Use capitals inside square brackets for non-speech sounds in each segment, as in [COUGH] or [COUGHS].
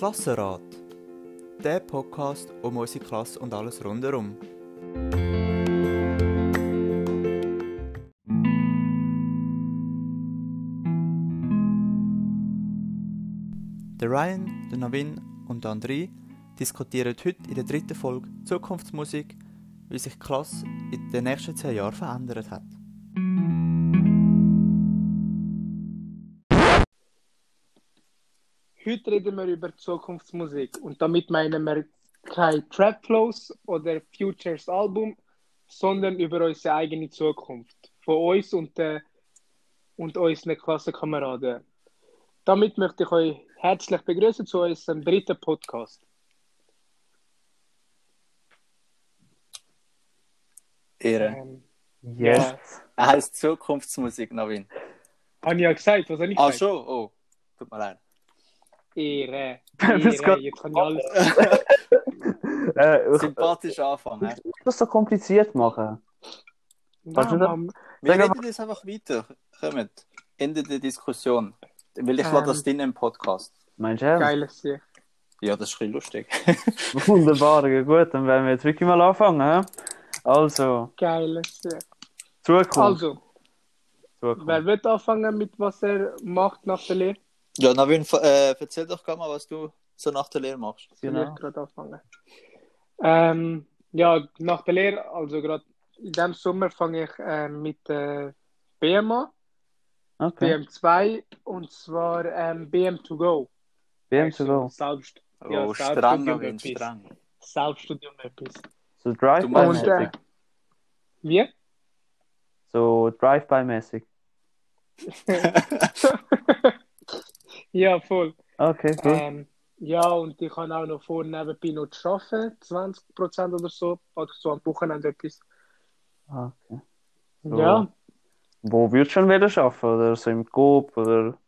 Klassenrat. Der Podcast um unsere Klasse und alles rundherum. Der Ryan, der Navin und der André diskutieren heute in der dritten Folge Zukunftsmusik, wie sich die Klasse in den nächsten zehn Jahren verändert hat. Heute reden wir über Zukunftsmusik und damit meinen wir keine Trapflows oder Futures Album, sondern über unsere eigene Zukunft von uns und, äh, und unseren Klassenkameraden. Damit möchte ich euch herzlich begrüßen zu unserem dritten Podcast. Ehre. Ähm, Yes. ja, Er heißt Zukunftsmusik, Navin. habe ich ja gesagt, was habe ich Ah, schon? Oh, tut mir leid. Ehre. Ehre. Jetzt kann [LAUGHS] ich alles. Äh, Sympathisch anfangen. ich das so kompliziert machen. Nein, das- Mann. Wir Sag reden jetzt einfach weiter. Kommt. Ende der Diskussion. Weil ich Ähm. lade das drin im Podcast. Meinst du? Geiles Sieg. Ja, das ist lustig. [LAUGHS] Wunderbar, ja gut, dann werden wir jetzt wirklich mal anfangen. hä? Also, Geiles Sieg. Zukunft. Also, Zukunft. wer wird anfangen mit was er macht nach der Lehre? Ja, Navin, äh, erzähl doch gerne mal, was du so nach der Lehre machst. Genau. ich gerade anfangen? Ähm, ja, nach der Lehre, also gerade in diesem Sommer fange ich äh, mit äh, BM an, Okay. BM2 und zwar ähm, BM2Go. BM to Also go. Selbst, Oh, Ja, streng, Selbststudium Navin, etwas. streng. Selbststudium etwas. So Drive-by-mäßig. Äh, Wie? So Drive-by-mäßig. [LAUGHS] [LAUGHS] [LAUGHS] ja, voll. Okay, cool. Ähm, ja, und ich kann auch noch vor nebenbei noch arbeiten, 20% oder so, oder so am Wochenende etwas. Ah, okay. So. Ja, Wo würdest du schon wieder arbeiten? Oder so im Coop oder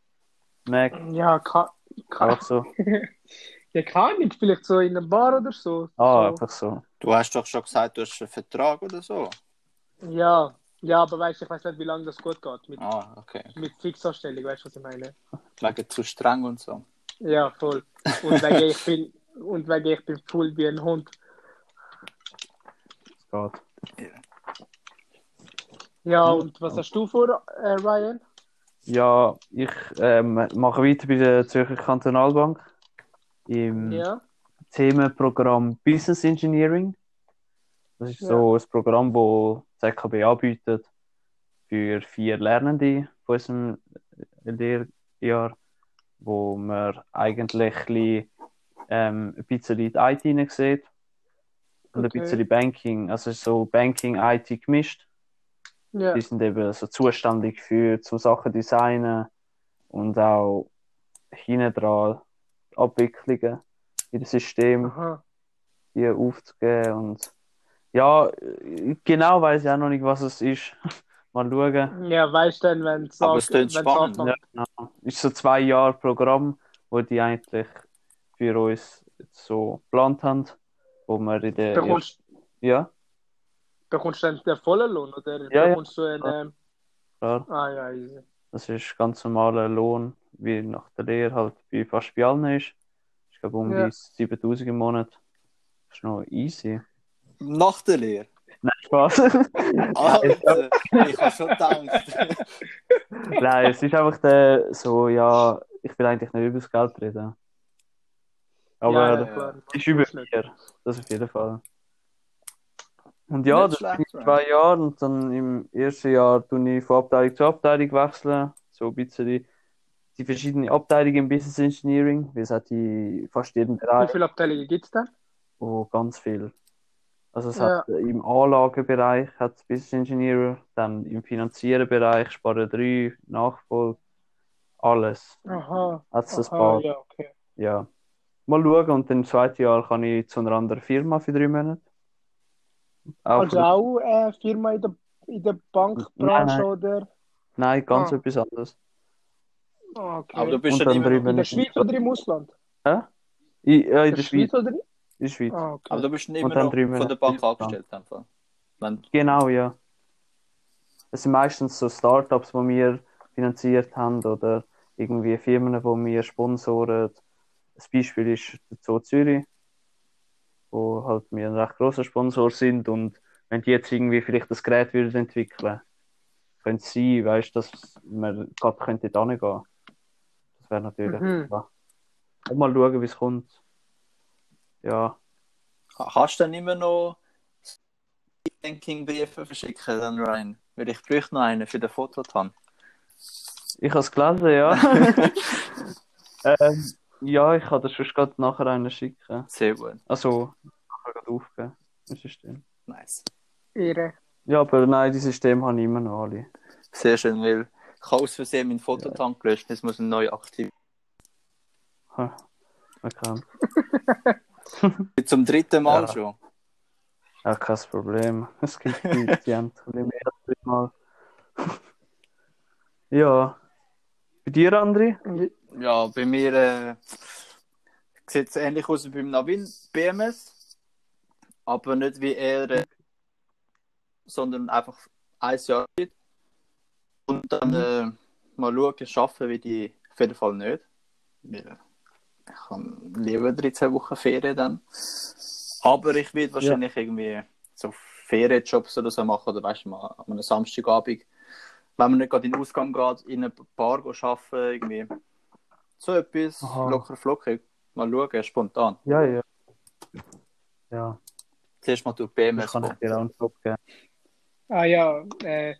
Mac? ja, kann, kann, Auch so. [LAUGHS] ja, kann ich, vielleicht so in einer Bar oder so. Ah, so. einfach so. Du hast doch schon gesagt, du hast einen Vertrag oder so. Ja, ja, aber weißt du, ich weiß nicht, wie lange das gut geht mit, Ah, okay. mit Fixanstellung, weißt du, was ich meine? Wegen zu streng und so. Ja, voll. Und wegen ich bin, und wegen ich bin voll wie ein Hund. Es geht. Ja, und was hast du vor, äh, Ryan? Ja, ich ähm, mache weiter bei der Zürcher Kantonalbank im Ja, Themenprogramm Business Engineering. Das ist Ja. so ein Programm, das anbietet für vier Lernende von unserem Lehrjahr, wo man eigentlich ein bisschen, ähm, ein bisschen in die IT hinein sieht und Okay. ein bisschen Banking, also so Banking, IT gemischt. ja, Die sind eben so zuständig für so Sachen designen und auch hinten dran Abwicklungen in das System aha. die aufzugeben und ja, genau weiß ich auch noch nicht, was es ist. [LAUGHS] Mal schauen. Ja, weißt du denn, wenn es Aber es klingt spannend, Ja, genau. Ist so zwei Jahre Programm, wo die eigentlich für uns jetzt so geplant haben, wo wir in der bekommst, ja, bekommst du dann den vollen Lohn oder Ja, ja. bekommst du einen, klar, ah ja, easy. das ist ganz normaler Lohn, wie nach der Lehre halt bei fast bei allen ist. Ich glaube um Ja. die 7000 im Monat. Das ist noch easy. Nach der Lehre? Nein, Spaß. [LAUGHS] Alter, ich habe schon gedacht. [LAUGHS] Nein, es ist einfach der, so, ja, ich will eigentlich nicht über das Geld reden. Aber ja, ja, klar. ist über vier, das auf jeden Fall. Und ja, Nicht das ich zwei Jahre und dann im ersten Jahr tue ich von Abteilung zu Abteilung wechseln. So ein bisschen die verschiedenen Abteilungen im Business Engineering, es hat die fast jeden Wie Bereich viele Abteilungen gibt es da? oh, ganz viel. Also es Ja. hat äh, im Anlagenbereich hat es Business Engineer, dann im finanziellen Bereich Sparen 3, Nachfolge, alles. Aha, Hat es ein aha, paar. ja, okay. Ja. Mal schauen und dann im zweiten Jahr kann ich zu einer anderen Firma für drei Monate. Auch Also auch eine Firma in der, in der Bankbranche Nein, oder? Nein, ganz Ah. etwas anderes. Ah, okay. Aber du bist ja in der Schweiz oder im Ausland? Hä? Ich, ja, in In der Schweiz. oder? In der Schweiz. Ah, okay. aber du bist immer noch von der Bank angestellt. Einfach. Wenn, Genau, ja. Es sind meistens so Startups, die wir finanziert haben oder irgendwie Firmen, die wir sponsoren. Das Beispiel ist der Zoo Zürich, wo halt wir ein recht großer Sponsor sind und wenn die jetzt irgendwie vielleicht das Gerät würden entwickeln, könnte es sein, weißt, dass man gerade könnte da nicht gehen. Das wäre natürlich. Mhm. Und mal schauen, wie es kommt. Ja, Hast du dann immer noch Thinking-Briefe verschicken, dann Ryan? Weil ich bräuchte noch einen für den Fototan. ich habe es gelesen, ja. [LAUGHS] ähm, ja, ich kann das schon gerade nachher einen schicken. Sehr gut. Also, nachher gerade aufgeben. im System. Nice. Ihre. Ja, aber nein, die Systeme habe ich immer noch alle. Sehr schön, weil ich habe aus Versehen meinen Fototank gelöscht. Jetzt muss ich neu aktiv. Ha, man [LAUGHS] [LAUGHS] Zum dritten Mal Ja. schon. Ja, kein Problem. Es gibt Leute, die haben mehr als dreimal. [LAUGHS] ja. Bei dir, André? Ja, bei mir äh, sieht es ähnlich aus wie beim Navin BMS, aber nicht wie er, äh, sondern einfach ein Jahr. Und dann äh, mal schauen, schaffen wir die auf jeden Fall nicht. Weil ich habe lieber 13 Wochen Ferien dann. Aber ich werde wahrscheinlich irgendwie so Ferienjobs oder so machen, oder weißt du, mal an einem Samstagabend, wenn man nicht gerade in den Ausgang geht, in eine Bar go arbeiten, irgendwie. So etwas, Aha. locker flockig. Mal schauen, spontan. Ja, ja. Ja, Zuerst mal durch ich BMS. kann ich dir auch einen Job geben. Ah ja, äh,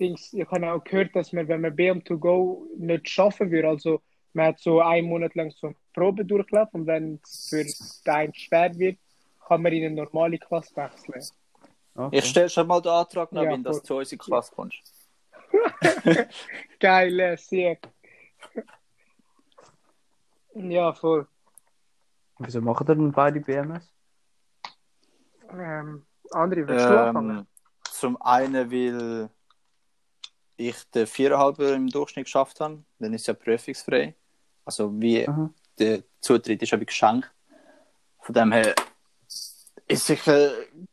Dings, ich habe auch gehört, dass man, wenn man BM2Go nicht schaffen würde, also man hat so einen Monat lang so Probe durchlaufen und wenn es für den einen schwer wird, kann man in eine normale Klasse wechseln. Okay. Ich stelle schon mal den Antrag, Ja, Navin, dass voll. du zu unserer Klasse kommst. [LAUGHS] Geil, äh, sehr. Ja, voll. Wieso machen denn beide BMS? Ähm, André, willst du anfangen? Ähm, zum einen, weil ich den Viererhalber im Durchschnitt geschafft habe. Dann ist es ja prüfungsfrei. Also wie Aha. Der Zutritt ist wie geschenkt. Von dem her ist sicher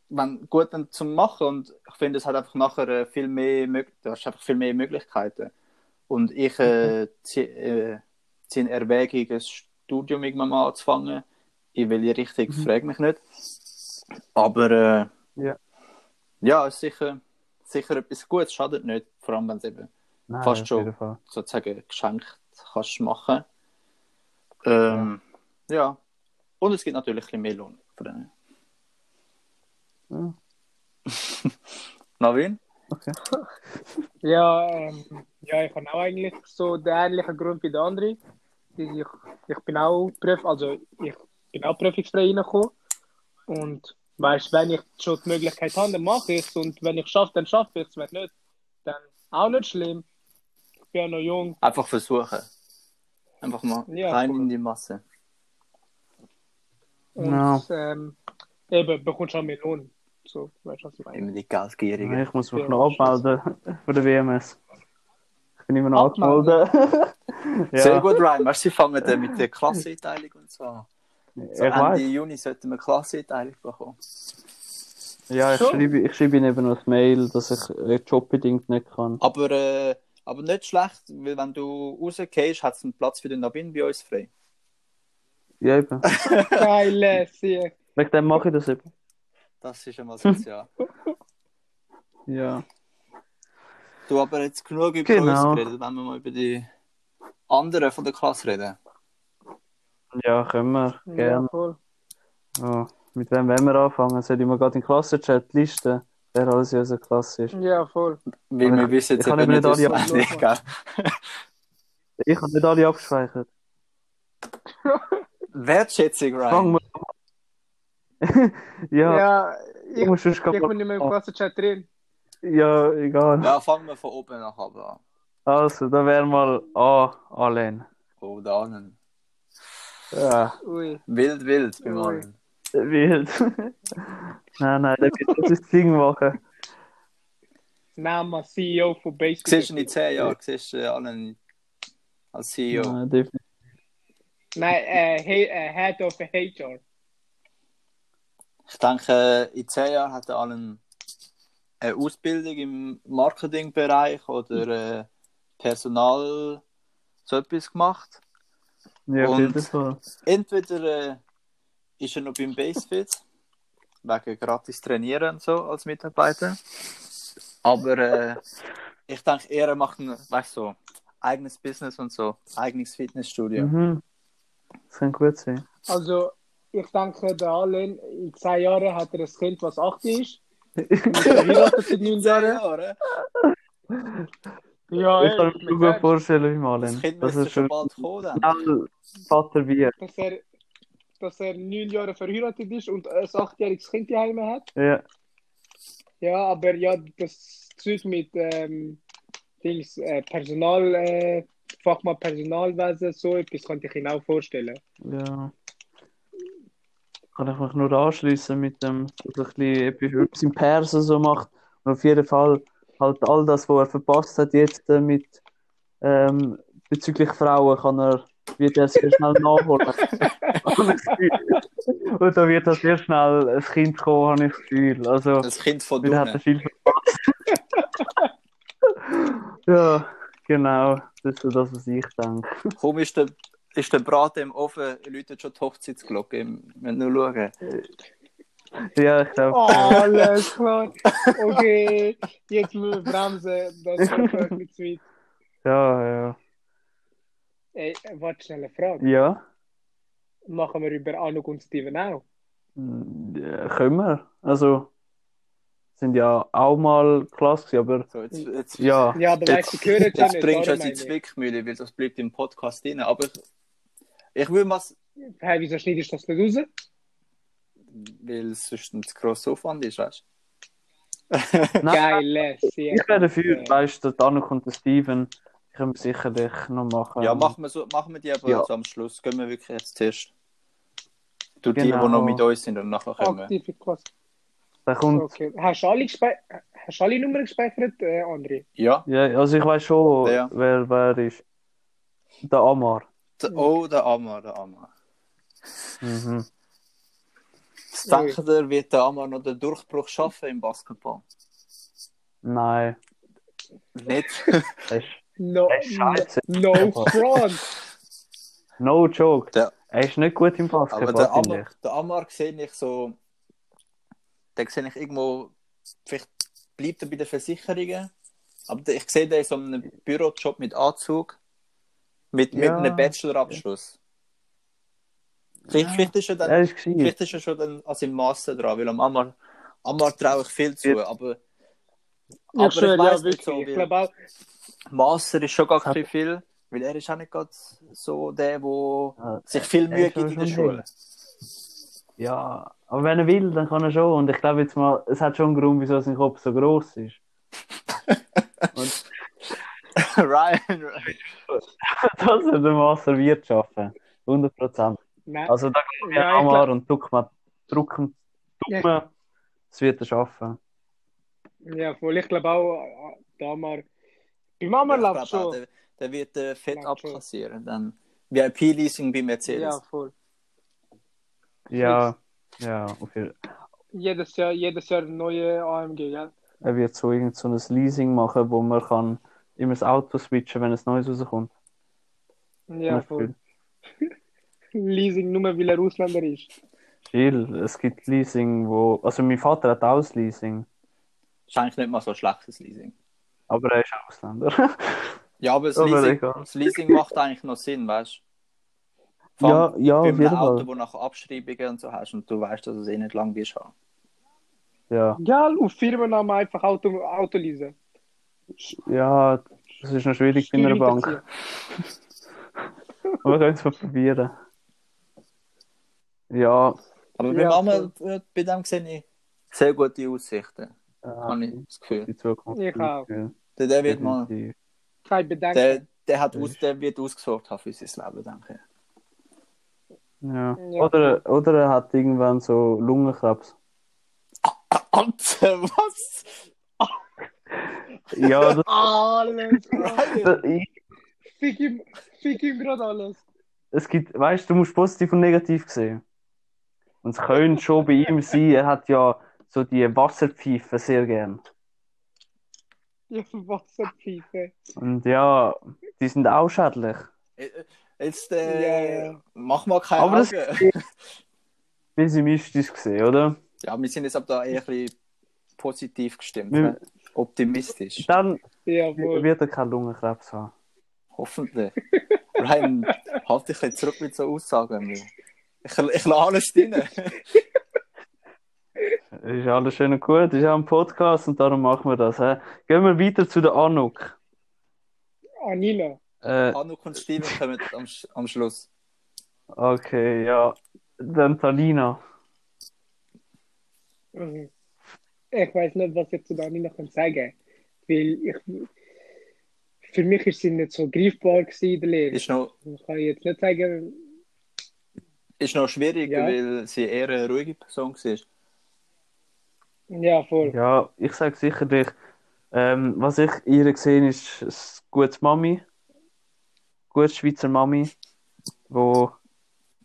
wenn, gut zum Machen und ich finde, es hat einfach nachher äh, viel mehr, du hast einfach viel mehr Möglichkeiten. Und ich äh, ziehe äh, zieh in Erwägung, ein Studium irgendwann mal anzufangen. In welche Richtung, Mhm. frage mich nicht. Aber äh, Ja. ja, es ist sicher, sicher etwas Gutes, schadet nicht. Vor allem, wenn es eben Nein, Fast schon. sozusagen geschenkt kannst machen. Ähm, ja. Und es gibt natürlich ein bisschen mehr Lohn von denen. Ja. [LAUGHS] Navin? Okay. [LAUGHS] Ja, ähm, ja, ich habe auch eigentlich so den ähnlichen Grund wie der andere. Ich, ich bin auch Prüf, also ich bin auch prüfungsfrei reingekommen. Und weißt, wenn ich schon die Möglichkeit habe, dann mache ich es. Und wenn ich es schaffe, dann schaffe ich es. Wenn nicht, dann auch nicht schlimm. Ich bin ja noch jung. Einfach versuchen. Einfach mal Ja, rein voll. in die Masse. Und Ja. ähm, eben, bekommst auch mehr Lohn. So, weißt du, was ich meine? Immer die Geldgierigen. Ich muss mich Ja, noch abmelden für den WMS. Ich bin immer noch Abmelden? angemeldet. [LAUGHS] ja, Sehr gut, Ryan. Weißt du, sie fangen dann mit der Klasseneinteilung und so an. So ich Ende weiß. Juni sollten wir Klasseneinteilung bekommen. Ja, ich schreibe, ich schreibe ihnen eben noch ein Mail, dass ich äh, jobbedingt nicht kann. Aber, äh, aber nicht schlecht, weil wenn du rausgehst, hat es einen Platz für den Navin bei uns frei. Ja, eben. Geil, sehr. Wegen dem mache ich das eben. Das ist einmal [LAUGHS] sozial. Ja. Du aber jetzt genug über Genau. uns geredet, wenn wir mal über die anderen von der Klasse reden. Ja, können wir. Ja, Gerne. voll. Ja. Mit wem wollen wir anfangen? Soll ich mal gerade in den Klassenchat listen, wer alles in unserer Klasse ist? Ja, voll. Weil wir ich- wissen ich jetzt kann eben nicht alle auswendig, gell? Ich habe nicht alle abgespeichert. [LAUGHS] Wertschätzung, Fangen Ryan. [LAUGHS] ja, Ja, ich ich, muss schon ich bin nicht mehr im Klassenchat drin. Ja, egal. Ja, fangen wir von oben nach unten an. Also, da wäre mal A, Alain. Oh, da unten. Ja, Ui. Wild, wild, Ui. Allen. wild. [LAUGHS] nein, nein, wird das Ding machen. Name CEO von Basic. Siehst du in 10 Jahren, siehst du Allen als CEO. Nein, definitiv. Nein, äh, he, äh, Head of HR. Ich denke, in 10 Jahren hat er Allen eine Ausbildung im Marketingbereich oder äh, Personal so etwas gemacht. Ja, Und-. Entweder äh, ist er noch beim Basefit, wegen gratis trainieren und so als Mitarbeiter. Aber äh, ich denke, er macht ein, weißt du, so, eigenes Business und so, eigenes Fitnessstudio. Mhm. Das kann gut sein. Also, ich denke, der Allen, in zwei Jahren hat er ein Kind, was 8 ist. Ist verheiratet seit neun Zehn Jahren. Jahre. Ja, ich kann mir gut vorstellen, wie mal. Das Kind müsste er schon bald kommen. Dann. Vater wird. dass er, dass er neun Jahre verheiratet ist und ein achtjähriges Kind daheim hat. Ja. Ja, aber ja, das Zeug mit ähm, Dings, äh, Personal, äh, Fachmann Personalwesen, so etwas könnte ich Ihnen auch vorstellen. Ja. Kann ich mich nur anschließen mit dem, dass er ein bisschen etwas etwas im Persen so macht. Und auf jeden Fall halt all das, was er verpasst hat jetzt äh, mit ähm, bezüglich Frauen, kann er, wird er sehr schnell nachholen. [LAUGHS] Und da wird er sehr schnell ein Kind kommen, habe ich das Gefühl. Also, Das Kind von wieder hat er Dunne. viel verpasst. [LAUGHS] ja, genau. Das ist so das, was ich denke. Komm, ist der, ist der Braten im Ofen, läutet schon die Hochzeitsglocke. Wir müssen nur schauen. Ja, ich glaube. Oh, alles klar. Okay, jetzt müssen wir bremsen. Das ist bisschen zu weit. Ja, ja. Ey, warte, schnell eine Frage. Ja. Machen wir über Anuk und Steven auch? Ja, können wir. Also, sind ja auch mal klasse, gewesen, aber So, jetzt, jetzt, ja, Ja, aber weißt du, die hören ja jetzt nicht. bringst du uns in die. Zwickmühle, weil das bleibt im Podcast drin. Aber ich, ich will mal, Hey, wieso schneidest du das nicht raus? weil es sonst ein zu grosser Aufwand ist, weißt Nein, Geil, sehr. ich wäre dafür, weißt du, der und der Steven können wir sicherlich noch machen. Ja, machen wir, so, machen wir die aber Ja. so am Schluss. Gehen wir wirklich jetzt zuerst. Du die, Genau. die noch mit uns sind und nachher kommen. Aktive Klasse. Der kommt, Okay. Hast du alle, gespe hast du alle Nummern gespeichert, äh, André? Ja. ja, also ich weiß schon, Ja. wer wer ist. Der Amar. Der, oh, der Amar, der Amar. Mhm. Was denkt ihr, wird der Amar noch den Durchbruch schaffen im Basketball? Nein, Nicht. No, Er scheiße. no [LAUGHS] front. no joke. Der- Er ist nicht gut im Aber Basketball, der finde Amar, der Amar sehe ich so, den sehe ich irgendwo, vielleicht bleibt er bei den Versicherungen, aber ich sehe den in so einem Bürojob mit Anzug, mit, mit Ja. einem Bachelorabschluss. Vielleicht, Ja. vielleicht, ist er ich. dann, Er ist vielleicht ist er schon dann an seinem Master dran, weil am Amar, Amar traue ich viel zu, aber, Ich aber schwöre, ich weiß ja, nicht wirklich. so, ich glaube auch, Master ist schon gar nicht viel, weil er ist auch nicht gerade so der, der Ja, sich viel Mühe gibt in der Schule. Ja, aber wenn er will, dann kann er schon. Und ich glaube jetzt mal, es hat schon einen Grund, wieso sein Kopf so groß ist. [LAUGHS] Ryan, [LAUGHS] dass er den Master wird schaffen. 100 Prozent. Also da geht Ja, ja, ich Amar glaub- und Druckmann, Drucken, Ja. Druckmann, das wird er schaffen. Ja, voll. Ich glaube auch, äh, da mal. Ich glaub schon. der, der wird äh, fett schon. abkassieren. Dann VIP-Leasing bei Mercedes. Ja, voll. Ja, ja, auf jeden Jedes Jahr, jedes Jahr neue AMG, gell? Er wird so irgend so ein Leasing machen, wo man kann immer das Auto switchen, wenn es Neues rauskommt. Ja, ich voll. [LAUGHS] Leasing nur, weil er Ausländer ist. Viel. Es gibt Leasing, wo. Also mein Vater hat auch ein Leasing, Ist eigentlich nicht mal so ein schlechtes Leasing. Aber er ist Ausländer. [LAUGHS] Ja, aber das, Aber Leasing, das Leasing macht eigentlich noch Sinn, weißt du? Vor ja, allem ja, auf jeden Auto, Fall. wo nachher Abschreibungen und so hast und du weißt, dass es eh nicht lang wirst haben. Ja. Gell, auf Firmennamen einfach Auto, Auto leasen. ja, das ist noch schwierig bei einer Steuer Bank. [LAUGHS] Aber wir können es mal probieren. Ja, Aber Ja, beim Mama, äh, bei dem sehe ich sehr gute Aussichten, habe ich das Gefühl. die Zukunft. Ich auch. Der, der, wird mal. Kein Bedenken. der, der, hat aus, der wird ausgesorgt haben für sein Leben, denke ich. Ja. Ja. Oder, oder er hat irgendwann so Lungenkrebs. Alter, was? [LAUGHS] Ja, das, Alles ich, Fick ihm, fick ihm gerade alles. es gibt, weißt du, du musst positiv und negativ sehen. Und es könnte schon bei ihm sein, er hat ja so die Wasserpfeife sehr gern. [LAUGHS] Ja, Wasserpfeife. Und ja, die sind auch schädlich. Äh, äh, Jetzt äh, ja. mach mal keine Aber das- Augen. Pessimistisch [LAUGHS] gesehen, oder? Ja, wir sind jetzt aber da eher ein bisschen positiv gestimmt. Wir- ne? Optimistisch. Dann Ja, voll. wird er keinen Lungenkrebs haben. Hoffentlich. Ryan, halt dich zurück mit so Aussagen. Ich, ich lasse alles drin. [LAUGHS] Ist alles schön und gut, ist ja ein Podcast und darum machen wir das. He? Gehen wir weiter zu der Anuk. Anina. Äh, Anuk und Steven kommen am, Sch- am Schluss. okay, ja. Dann Talina. Mhm. Ich weiß nicht, was ich zu der Anina kann sagen Weil ich. Für mich ist sie nicht so greifbar gewesen in der Lehre. Ist noch, Ich kann jetzt nicht sagen. ist noch schwierig, Ja. weil sie eher eine ruhige Person war. Ja, voll. Ja, ich sage sicherlich, ähm, was ich in ihr gesehen ist ein gutes Mami, gutes Schweizer Mami, wo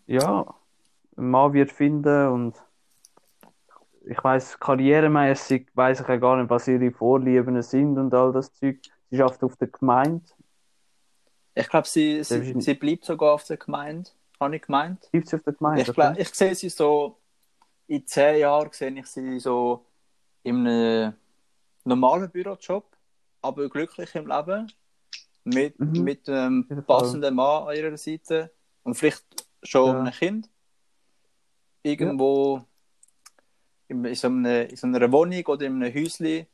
ja einen Mann wird finden und ich weiß karrieremäßig weiß ich ja gar nicht, was ihre Vorlieben sind und all das Zeug. Sie schafft auf der Gemeinde, Ich glaube, sie, sie, sie bleibt sogar auf der Gemeinde. Habe ich gemeint? bleibt sie auf der Gemeinde. Ich, glaub, ich sehe sie so, in zehn Jahren sehe ich sie so in einem normalen Bürojob, aber glücklich im Leben, mit, Mhm. mit einem Fall. passenden Mann an ihrer Seite und vielleicht schon Ja. ein Kind. Irgendwo in, in, so einer, in so einer Wohnung oder in einem Häuschen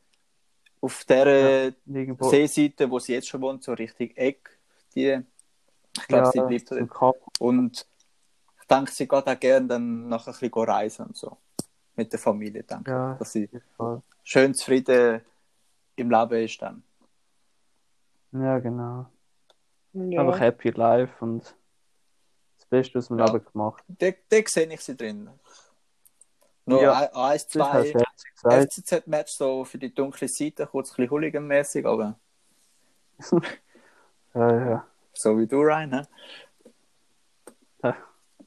auf der Irgendwo, Seeseite, wo sie jetzt schon wohnt, so richtig Eck. Die, ich glaube, ja, sie bleibt dort. Und ich denke, sie geht auch gerne dann nachher ein bisschen reisen und so. Mit der Familie, denke Ja. Dass sie schön zufrieden im Leben ist dann. Ja, genau. Ja. Einfach happy life und das Beste aus dem Ja. Leben gemacht. Da, da sehe ich sie drin. Nur Ja. ein, ein, zwei. FCZ-Match so für die dunkle Seite, kurz ein bisschen Hooligan-mäßig, aber [LAUGHS] Ja, ja. so wie du, Ryan. Ne?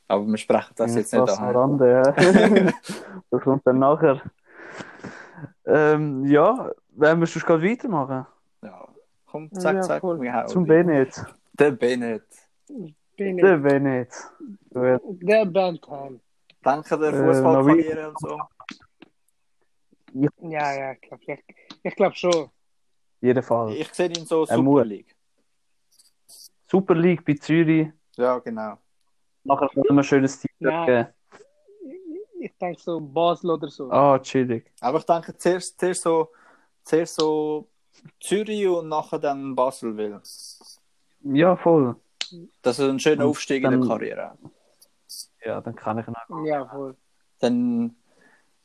Aber wir sprechen das Ja, jetzt nicht an. Rande, ja. [LAUGHS] das kommt dann nachher. Ähm, ja, wollen wir sonst gerade weitermachen? Ja. Komm, zack, Ja, zack. wir hauen Zum. Bennett. Der Bennett. Bin Der. Bennett. Gut. Der Bandham. Danke der Äh, Fußballkarriere und so. Ja, ja, ich glaube ich, ich glaub schon. Auf jeden Fall. Ich sehe ihn so Er Super. League. Super League bei Zürich. Ja, genau. Nachher man ein schönes Team Ja. geben. Ich denke so Basel oder so. Ah, chillig. Aber ich denke zuerst, zuerst, so, zuerst so Zürich und nachher dann Basel will. Ja, voll. Das ist ein schöner Und Aufstieg in der dann- Karriere. Ja, dann kann ich ihn auch. Ja, voll. Dann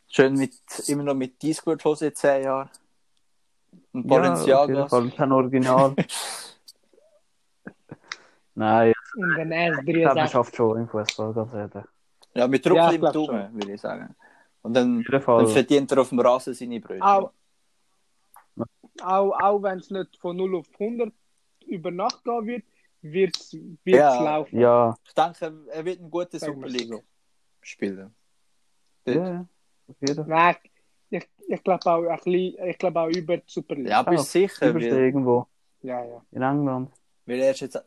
schön mit, immer noch mit Discord-Hose in 10 Jahren. Und Ja, auf jeden Balenciagas. Fall. Kein Original. [LAUGHS] Nein, Und dann ich glaube, er S3 schafft schon im Fußball, ganz ehrlich. ja, mit Druck Ja, im Daumen, würde ich sagen. Und dann, dann verdient er auf dem Rasen seine Brötchen. Auch, auch, auch wenn es nicht von 0 auf 100 über Nacht gehen wird, wird es Ja. laufen. Ja, Ich denke, er wird ein guter Sagen Super League spielen. ja, ja. Auf jeden Fall. Nein, ich, ich glaube auch, ein bisschen- ich glaub auch über die Super League. Ja, bist du sicher, weil, irgendwo ja, ja. in England. weil er ist jetzt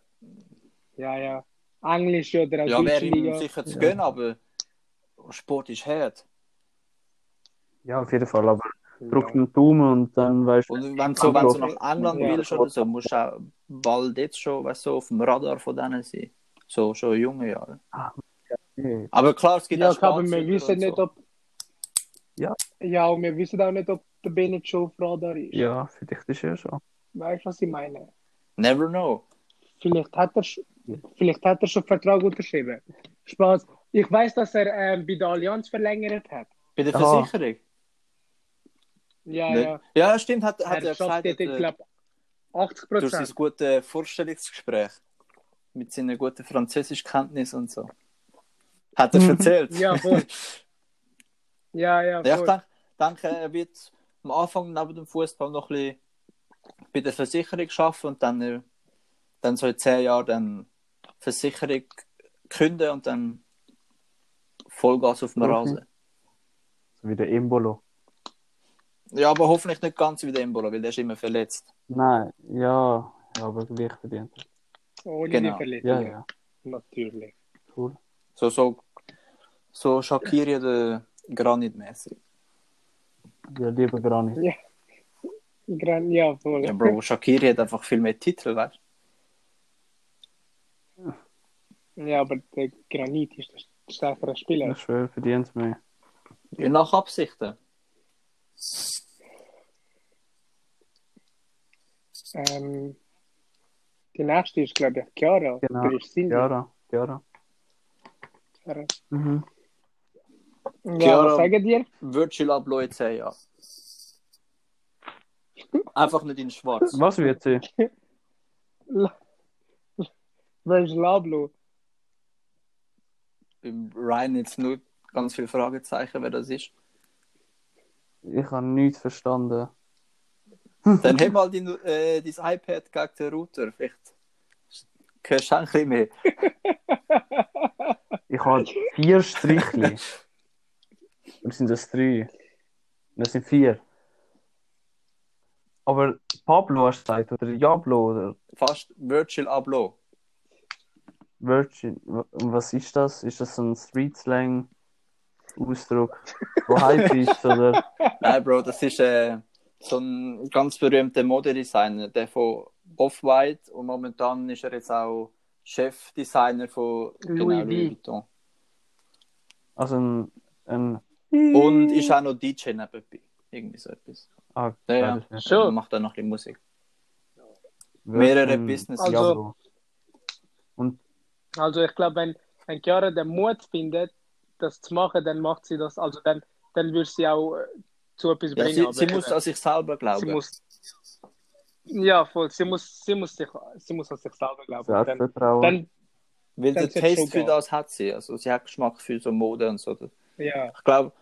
ja, ja. Englisch oder auch Ja, wäre ihm sicher zu Ja. gönnen, aber Sport ist hart. Ja, auf jeden Fall. Aber drück den Daumen und dann weißt du, Und wenn du so, wenn du nach England Ja. willst oder so, musst du auch bald jetzt schon weißt, du, auf dem Radar von denen sein. So schon junge Jahre. hey, Aber klar, es gibt Ja, auch aber wir wissen nicht, so. ob. Ja. Ja, und wir wissen auch nicht, ob der Bennett schon auf Radar ist. ja, vielleicht ist er schon. Weißt du, was ich meine? Never know. Vielleicht hat er, vielleicht hat er schon Vertrag unterschrieben. Spaß. Ich weiß, dass er ähm, bei der Allianz verlängert hat. Bei der Aha. Versicherung. Ja, Ne? ja. Ja, stimmt, hat, hat Er er schafft gesagt, dort, ich äh, glaube, 80% durch sein gutes Vorstellungsgespräch mit seinen guten Französischkenntnissen und so. Hat er Mhm. erzählt. Ja, voll. [LAUGHS] Ja, ja, Ja, ich voll. denke, denke, er wird am Anfang neben dem Fußball noch ein bisschen bei der Versicherung arbeiten und dann, äh, dann so in zehn Jahren dann Versicherung künden und dann Vollgas auf dem Okay. Rasen. So wie der Embolo. Ja, aber hoffentlich nicht ganz wie der Embolo, weil der ist immer verletzt. Nein, ja, ja aber gleich verdient. Ohne Genau. die Verletzung. Ja, ja. Natürlich. Cool. So, so, so Shakiri oder Granit-mäßig. Ja, lieber gar nicht. Gran ja, voll. Ja, Bro, Shakiri hat einfach viel mehr Titel, weißt Ja, aber der Granit ist der stärkere Spieler. Ich schwöre, verdient es mehr. du? Ja, nach Absichten. Ähm, die nächste ist, glaube ich, Chiara. Genau. Oder ist Cindy? Chiara, Chiara. Chiara. Mhm. Ja, Chiara. [LAUGHS] was sagen dir? Virtual [LAUGHS] Abloh in 10 Jahren. Einfach nicht in schwarz. Was wird sie? Ist Lablo? Beim Ryan jetzt nur ganz viele Fragezeichen, wer das ist. Ich habe nichts verstanden. Dann heb mal dein, äh, dein iPad gegen den Router. Vielleicht hörst du ein bisschen mehr. Ich habe vier Strichli. Oder sind das drei? Das sind vier. Aber Pablo hast du gesagt, oder Diablo, oder Fast Virtual Abloh. Virgin. Was ist das? Ist das so ein Street-Slang-Ausdruck, wo Hype [LAUGHS] ist, oder? Nein, Bro, das ist äh, so ein ganz berühmter Modedesigner, der von Off-White und momentan ist er jetzt auch Chefdesigner von genau, Louis Vuitton. Also ein. ein Und ist auch noch DJ nebenbei. Irgendwie so etwas. ah, Ja, ja. ist Schon. Macht dann noch bisschen Musik. Mehrere Business. Also-. Und Also ich glaube, wenn, wenn Chiara den Mut findet, das zu machen, dann macht sie das. Also dann, dann wird sie auch äh, zu etwas Ja, bringen. sie, sie muss an sich selber sie glauben. muss ja voll, sie muss, sie muss sich, sie muss an sich selber glauben. Und Dann, Selbstvertrauen. dann Weil dann schon Taste für das hat sie. Also sie hat Geschmack für so Mode und so. ja, Ich glaube,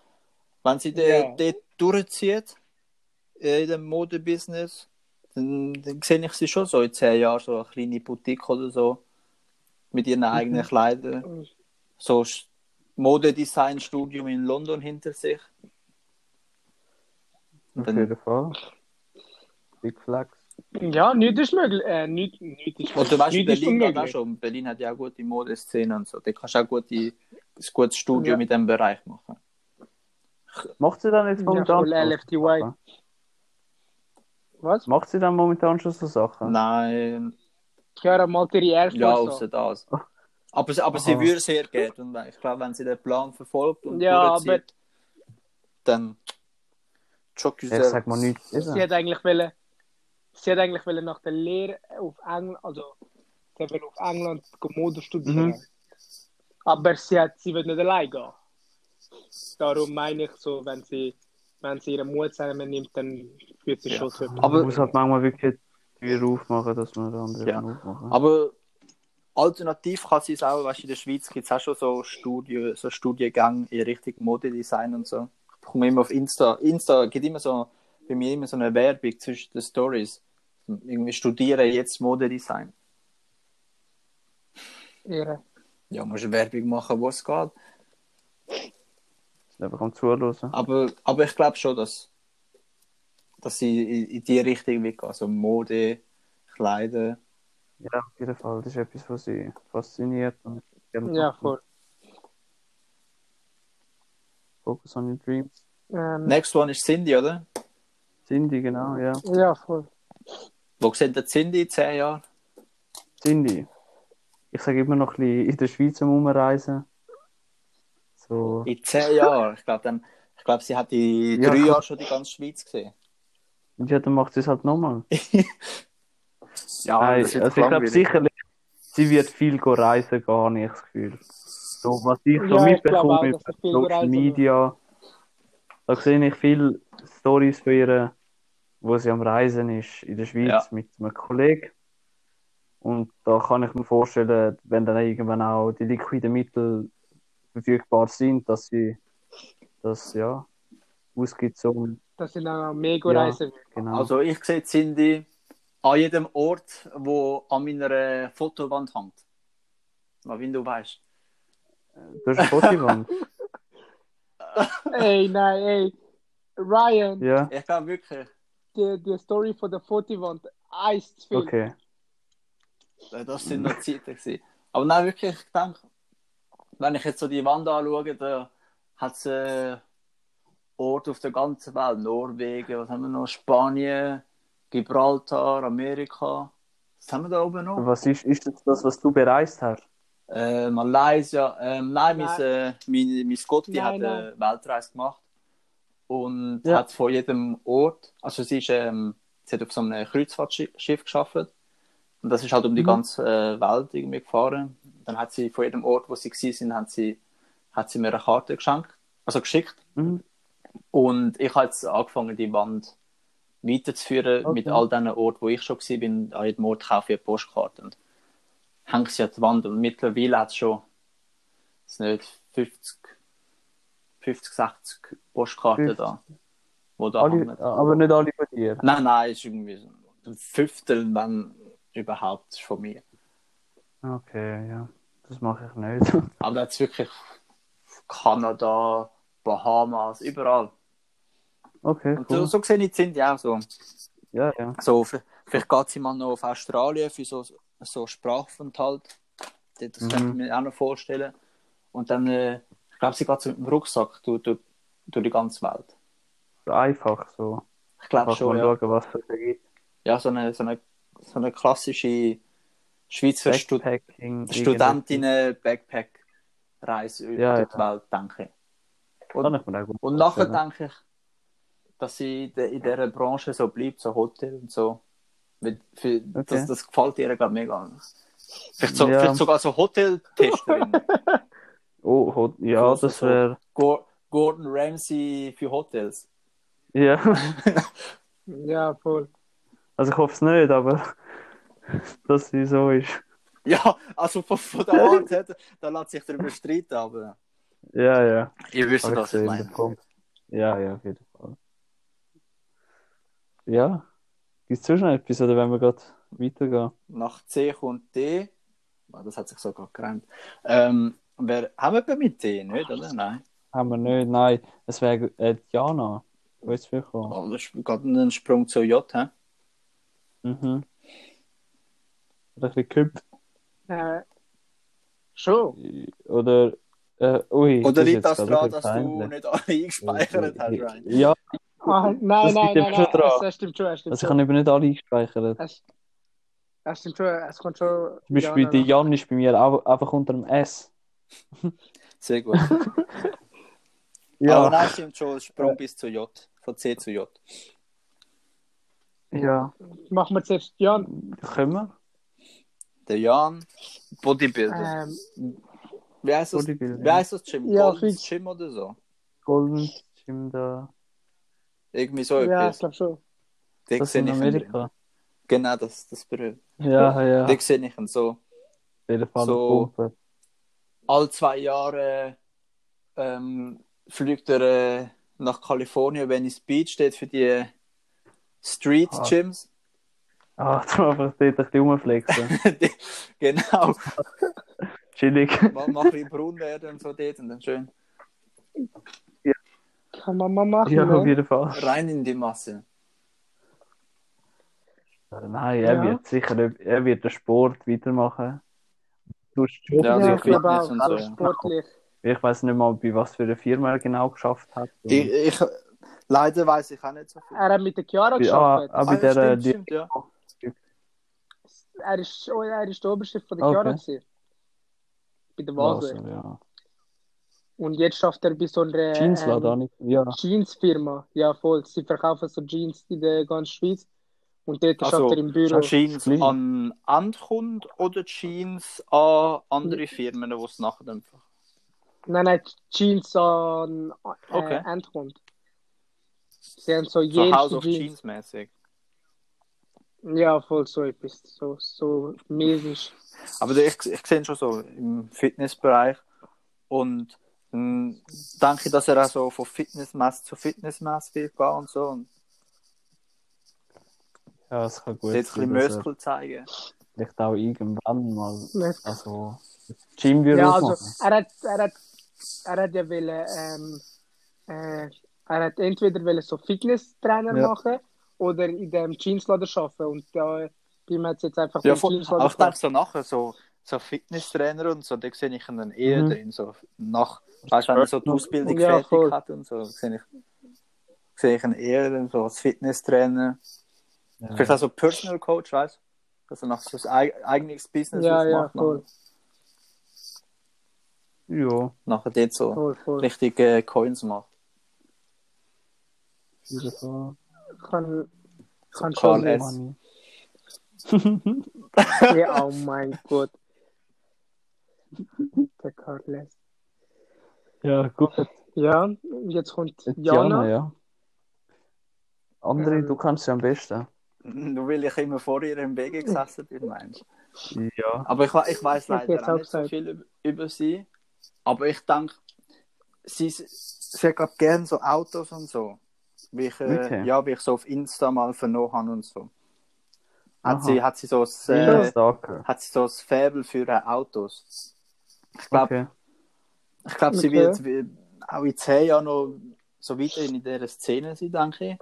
wenn sie den, Ja. den durchzieht in dem Modebusiness, dann, dann sehe ich sie schon so in zehn Jahren, so eine kleine Boutique oder so, mit ihren eigenen Kleidern. So Modedesign-Studium in London hinter sich. Auf dann- jeden Fall. Big Flex. ja, nichts ist möglich. Äh, nichts, nichts ist, Und du weißt, ist Berlin geht auch schon. Berlin hat ja auch gute Modeszene und so. Da kannst du auch gute, ein gutes Studium Ja. in diesem Bereich machen. Macht sie dann jetzt Ja, momentan so LFTY. Was? Macht sie dann momentan schon so Sachen? Nein, Chiara malt ihre Air ja, Force außer an. das. Aber, sie- aber sie würde sehr gerne. Und ich glaube, wenn sie den Plan verfolgt und Ja, aber dann Ich sag mal nichts. sie hat eigentlich wollen, sie hat eigentlich wollen nach der Lehre auf England, also sie will auf England Mode studieren. Mhm. Aber sie hat, sie will nicht allein gehen. Darum meine ich so, wenn sie, wenn sie ihren Mut zusammennimmt, dann führt sie Ja. schon Aber- muss halt manchmal wirklich Tür aufmachen, dass man den anderen Ja. aufmachen Aber alternativ kann es auch, weißt du, in der Schweiz gibt es auch schon so, Studie, so Studiengänge in Richtung Modedesign und so. Ich bekomme immer auf Insta, Insta gibt immer so, bei mir immer so eine Werbung zwischen den Stories. Irgendwie studiere jetzt Modedesign. Ihre. Ja, musst du Werbung machen, wo es geht. Einfach am Zuhören. Aber, aber ich glaube schon, dass, dass sie in, in die Richtung gehen. Also Mode, Kleider. Ja, auf jeden Fall. Das ist etwas, was sie fasziniert. Und Ja, voll. Focus on your dreams. Ähm, Next one ist Cindy, oder? Cindy, genau, ja. ja, voll. Wo sieht der Cindy in 10 Jahren? Cindy. Ich sage immer noch ein bisschen in der Schweiz umreisen. So, In 10 Jahren. Ich glaube, glaube, sie hat in Ja. drei Jahren schon die ganze Schweiz gesehen. Und ja, dann macht sie es halt nochmal. [LAUGHS] Ja, Nein, also ich glaube sicherlich, sie wird viel go reisen, gar nicht das Gefühl. So, was ich so Ja, mitbekomme über viel Social. Media, da sehe ich viele Stories von ihr, wo sie am Reisen ist in der Schweiz Ja. mit einem Kollegen. Und da kann ich mir vorstellen, wenn dann irgendwann auch die liquiden Mittel verfügbar sind, dass sie das ja ausgibt zum Dass sie auch mega Ja. reisen will. genau. Also ich sehe Cindy an jedem Ort, wo an meiner Fotowand hängt. Mal, wie du weißt. Du hast eine Fotowand. [LAUGHS] Ey, nein, ey. Ryan, ja, Ich glaube wirklich. die, die Story von der Fotowand, eins zu viel. okay. Das sind noch Zeiten gewesen. Aber nein, wirklich, ich denke, wenn ich jetzt so die Wand anschaue, da hat es äh, Orte auf der ganzen Welt. Norwegen, was haben wir noch? Spanien, Gibraltar, Amerika. Was haben wir da oben noch? Was ist, ist das, das, was du bereist hast? Äh, Malaysia. Ähm, nein, Nein. Mein, äh, Scotty Nein, hat eine Weltreise gemacht. Und Ja. hat von jedem Ort, also sie, ist, ähm, sie hat auf so einem Kreuzfahrtschiff geschafft. Und das ist halt um die Mhm. ganze äh, Welt irgendwie gefahren. Dann hat sie von jedem Ort, wo sie gewesen sind, hat sie, hat sie mir eine Karte geschenkt, also geschickt. Mhm. Und ich habe jetzt angefangen, die Wand weiterzuführen Okay. mit all den Orten, wo ich schon war. Bin. An jedem Ort kaufe ich eine Postkarte und hänge sie an die Wand. Und mittlerweile hat es schon es sind nicht 50, 50, 60 Postkarten 50. da. Wo da Alle, hängen. aber nicht alle von dir. Nein, nein, ist irgendwie ein Fünftel, wenn überhaupt, ist von mir. Okay, ja. Das mache ich nicht. [LAUGHS] Aber da ist wirklich Kanada, Bahamas, überall. Okay, Und so, cool. so sehe ich die sind auch so. Ja, ja. So, vielleicht geht sie mal noch auf Australien für so, so Sprachaufenthalt. Das Mhm. könnte ich mir auch noch vorstellen. Und dann, äh, ich glaube, sie geht so mit dem Rucksack durch, durch, durch die ganze Welt. Einfach so. Ich glaube schon, mal ja. schauen, was es da gibt. ja so, eine, so, eine, so eine klassische Schweizer Stud. Studentinnen-Backpack-Reise über Ja, die ja. Welt, denke ich. Und, und nachher denke ich, dass sie in, de, in dieser Branche so bleibt, so Hotel und so. Weil Für, Okay. das, das gefällt ihr, ich, mega. Vielleicht, so, Ja. vielleicht sogar so Hoteltesterin. [LAUGHS] Oh, Hot- ja, So, so, das so. wäre. Gor- Gordon Ramsay für Hotels. Ja. [LAUGHS] Ja, voll. Also ich hoffe es nicht, aber [LAUGHS] dass sie so ist. Ja, also von, von der Art her, da lässt sich darüber streiten, aber Ja, ja. ihr wisst, was ich meine. Punkt. Ja, ja, auf jeden Fall. Ja. Gibt es noch etwas, oder wenn wir gerade weitergehen? Nach C kommt D. Ah, Das hat sich sogar gereimt. Ähm, wer, haben wir mit D, nicht, oder? Nein. Haben wir nicht, nein. Es wäre äh, Diana. Wo ist es gekommen? Oh, das ist gerade ein Sprung zu J, hä? Mhm. Oder ein bisschen Küpp. Äh, schon. Oder. Äh, ui, Oder das liegt das daran, dass du nicht alle eingespeichert hast, Ryan? Ja, Ah, nein, Das nein, nein, nein, dran. es stimmt schon, es stimmt also ich habe eben nicht alle eingespeichert. Es, es stimmt schon, es kommt schon. Zum Beispiel ja, der Jan ist bei mir auch, einfach unter dem S. [LAUGHS] Sehr gut. [LAUGHS] Ja, Aber nein, stimmt schon, Sprung bis zu J. Von C zu J. ja. Machen wir zuerst Jan. Können wir? Der Jan, Bodybuilder. Ähm, Wie heißt das? Wie heißt das Gym? Ja, Gold's fix. Gym oder so? Golden Gym da. Irgendwie so ja, ich etwas. glaube schon. Den Das in Amerika. Genau, das, das berührt. Ja, ja. Den sehe ich ihn so. So- Pumpe. All zwei Jahre ähm, fliegt er äh, nach Kalifornien, wenn Venice Beach steht für die Street Ah. Gyms. Ah, du einfach dort ein bisschen rumflexen. [LAUGHS] Die- genau. [LAUGHS] Chillig. [LAUGHS] Mal, ein bisschen braun werden und so dort und dann schön Kann man mal machen. Ja, auf ne? jeden Fall. rein in die Masse. Nein, er Ja. wird sicher er wird den Sport weitermachen. Du Sport Ja, Ja, so ich glaube Fitness auch. und so, Also ja. sportlich. Ich weiß nicht mal, bei was für einer Firma er genau geschafft hat. Ich, ich, leider weiß ich auch nicht so viel. Er hat mit der Chiara Ja, geschafft. aber Ah, bei der, stimmt, die, stimmt, ja. Er ist, oh, er ist der Oberchef von der Okay. Chiara gewesen. Bei der Basel. also, ja. Und jetzt schafft er bei so einer Jeansladen, ähm, nicht? Ja. Jeans-Firma. Ja, voll. Sie verkaufen so Jeans in der ganzen Schweiz. Und dort Also, schafft er im Büro. Jeans an Endkunden oder Jeans an andere Firmen, die es nachher einfach. Nein, nein, Jeans an äh, Okay. Endkunden. Sie haben so So House of Jeans. Jeans mäßig. Ja, voll so etwas. So, so mäßig. Aber ich, ich sehe ihn schon so im Fitnessbereich und dann denke ich, dass er auch so von Fitnessmess zu Fitnessmess will gehen und so und ja, es kann gut jetzt ein sein, bisschen Muskel zeigen. vielleicht auch irgendwann mal also Gym würde Ja, also er hat, er hat, er hat ja wollen, ähm, äh, er hat entweder wollen so Fitnesstrainer Ja. machen oder in dem Jeansladen arbeiten und da bei hat es jetzt einfach Ja, voll. Jeansladen Aber ich denke so nachher so, so Fitnesstrainer und so, da sehe ich ihn dann eher Mhm. drin, so nach, weißt du, wenn er so die Ausbildung Ja, fertig voll. hat und so, sehe ich, sehe ich ihn eher dann so als Fitnesstrainer. Vielleicht auch so Personal Coach, weißt du? Dass er nach so sein eig- eigenes Business Ja, ja, aufmacht, voll. Ja, nachher dort so Voll, voll. richtige Coins macht. auf kann Karl schon S. [LAUGHS] Ja, oh mein Gott. Der Carles. Ja, gut. Ja, jetzt kommt Jana, Jana. ja. André, Ähm. du kannst sie am besten. Nur weil ich immer vor ihr im Wege gesessen bin, meinst du? Ja. Aber ich, ich weiß Ich leider auch auch nicht so gesagt. viel über, über sie. Aber ich denke, sie, sie hat glaub, gerne so Autos und so. Wie ich, äh. Ja, wie ich so auf Insta mal vernommen habe und so. Hat Aha. sie, hat sie so ein, äh, hat sie so ein Faible für äh, Autos. Ich glaube, Okay. ich glaub, sie Okay. wird wie- auch in zehn Jahren noch so weiterhin in dieser Szene sein, denke ich.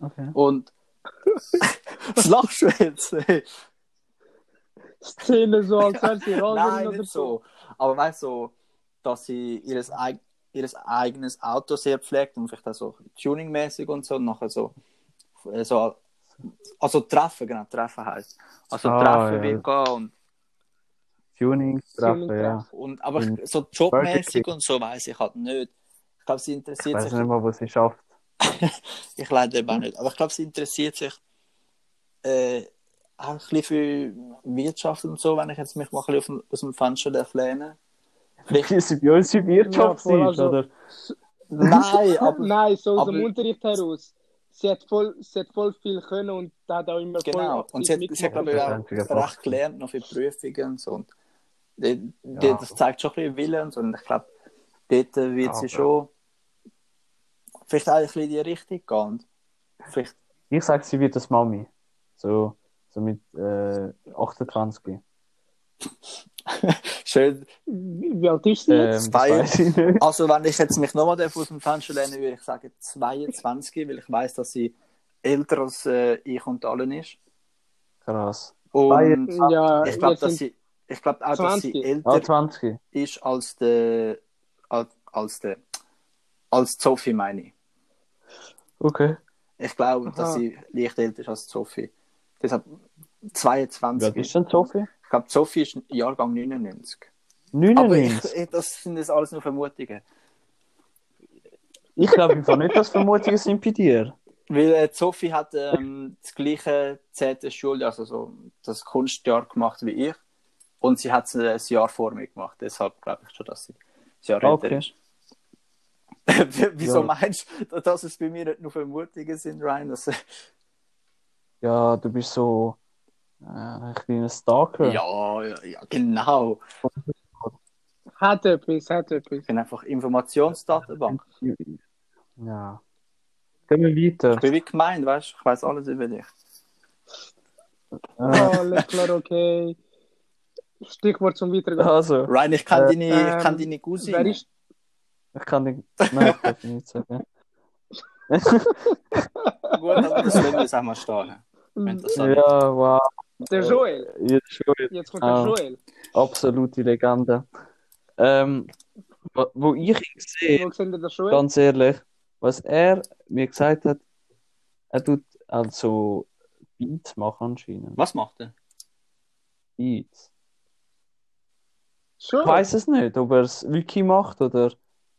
okay. Und [LAUGHS] was lachst du jetzt? Szene so, als wäre sie [LAUGHS] Nein, nicht so. so. Aber weißt du, so, dass sie ihres, ihres eigenes Auto sehr pflegt und vielleicht auch so tuningmäßig und so. Und nachher so, äh, so also treffen, genau, treffen heißt. Also Ah, treffen ja. wird gehen und, Tuning treffen, ja. und aber Mhm. so jobmäßig und so weiß ich halt nicht. Ich glaube, sie Ich interessiert weiß sich. nicht mal, was sie schafft. [LAUGHS] Ich leider eben auch nicht. Aber ich glaube, sie interessiert sich äh, auch ein bisschen für Wirtschaft und so, wenn ich jetzt mich mal ein bisschen aus dem Fenster darf lehnen. Vielleicht, Wie sie bei uns in Wirtschaft Ja, also- oder? nein, [LAUGHS] aber Nein, so aus dem aber- Unterricht heraus. Sie hat, voll, sie hat voll viel können und hat auch immer genau. voll Und sie hat, sie hat glaube ich, auch recht gelernt, noch für Prüfungen und so. Und die, die, Ja. Das zeigt schon ein bisschen Willen und ich glaube, dort wird sie Aber- schon vielleicht auch ein bisschen in die Richtung gehen. Und Vielleicht, Ich sage, sie wird das Mami. So, so mit äh, 28. [LAUGHS] schön. Wie alt ist sie Ähm, jetzt? nicht. Also, wenn ich jetzt mich nochmal aus dem Fenster lehne, würde ich sagen 22, weil ich weiß, dass sie älter als äh, ich und allen ist. Krass. Und Ja, ich glaube, dass sie, ich glaube auch, dass sie 20. älter Ah, 20. ist als der, als, als der, als Sophie meine ich. Okay. Ich glaube, dass sie leicht älter ist als Sophie. Deshalb Wie 22. alt ist denn Sophie? Ich glaube, Sophie ist Jahrgang 99. Aber 99. ich, ich, das sind jetzt alles nur Vermutungen. Ich glaube einfach nicht, dass Vermutungen sind bei dir. Weil äh, Sophie hat ähm, das gleiche 10. Schuljahr, also so das Kunstjahr gemacht wie ich. Und sie hat es äh, ein Jahr vor mir gemacht. Deshalb glaube ich schon, dass sie ein Jahr Ah, älter okay. ist. [LAUGHS] Wieso Ja. meinst du, dass es bei mir nicht nur Vermutungen sind, Ryan? Dass, Ja, du bist so äh, ein kleiner Stalker. ja, ja, ja, genau. Hat etwas, hat etwas. Ich bin einfach Informationsdatenbank. Ja. Gehen wir weiter. Ich bin wie gemeint, weißt du? Ich weiß alles über dich. Äh, Alles klar, okay. Stichwort zum Weitergehen. also, Ryan, ich kann Äh, deine, ich kann Ähm, deine Wer Cousine. ist, ich kann nicht. Nein, ich darf nicht sagen. Gut, aber das lassen wir jetzt auch mal stehen. Ja, wow. Der Joel? Ja, schon. Jetzt kommt Ah. der Joel. Absolute Legende. Ähm, wo, wo ich ihn sehe, Joel? ganz ehrlich, was er mir gesagt hat, er tut also Beats machen anscheinend. Was macht er? Beats. Schon? Ich weiß es nicht, ob er es wirklich macht oder.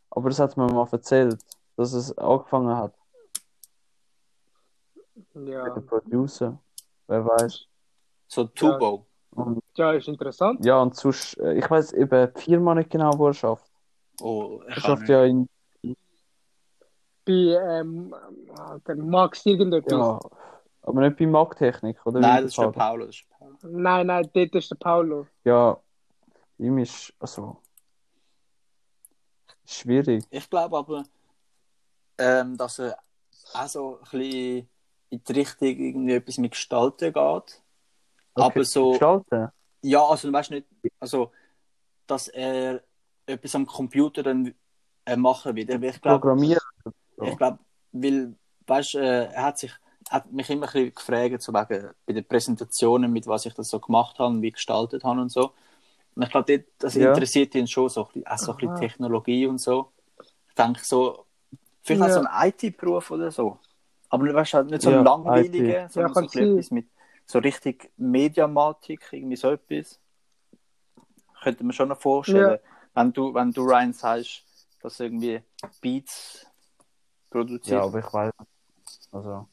Aber es hat mir mal erzählt, dass es angefangen hat. Ja. Der Producer. Wer weiß. So Tubo. Und, ja, ist interessant. ja, und sonst, äh, ich weiß eben die Firma nicht genau, wo er schafft. Oh, Er schafft ja in. Bei ähm, der Max irgendetwas. Ja, aber nicht bei Markttechnik, oder? Nein, das ist der sagt er? Paulo. Das ist der Paulo. Nein, nein, dort ist der Paulo. Ja, ihm ist. Also. Schwierig. Ich glaube aber, ähm, dass er auch so ein bisschen in die Richtung irgendwie etwas mit Gestalten geht. Aber so, Gestalten? ja, also weißt du nicht, also, dass er etwas am Computer dann äh, machen wird. Aber Ich glaube, Programmieren? ich glaube, weil, weißt du, äh, er hat sich, hat mich immer ein bisschen gefragt, so wegen, bei den Präsentationen, mit was ich das so gemacht habe, wie gestaltet habe und so. Und ich glaube, das Ja. interessiert ihn schon so ein bisschen, auch so ein bisschen Aha. Technologie und so. Ich denke so, vielleicht auch Ja. so ein IT-Beruf oder so. Aber nicht, weißt, du, halt nicht so Ja, ein langweiliger, IT. sondern Ja, so ein bisschen etwas mit so richtig Mediamatik, irgendwie so etwas. Könnte man schon noch vorstellen, Ja. wenn, du, wenn du Ryan sagst, dass irgendwie Beats produziert. Ja, aber ich weiß Also,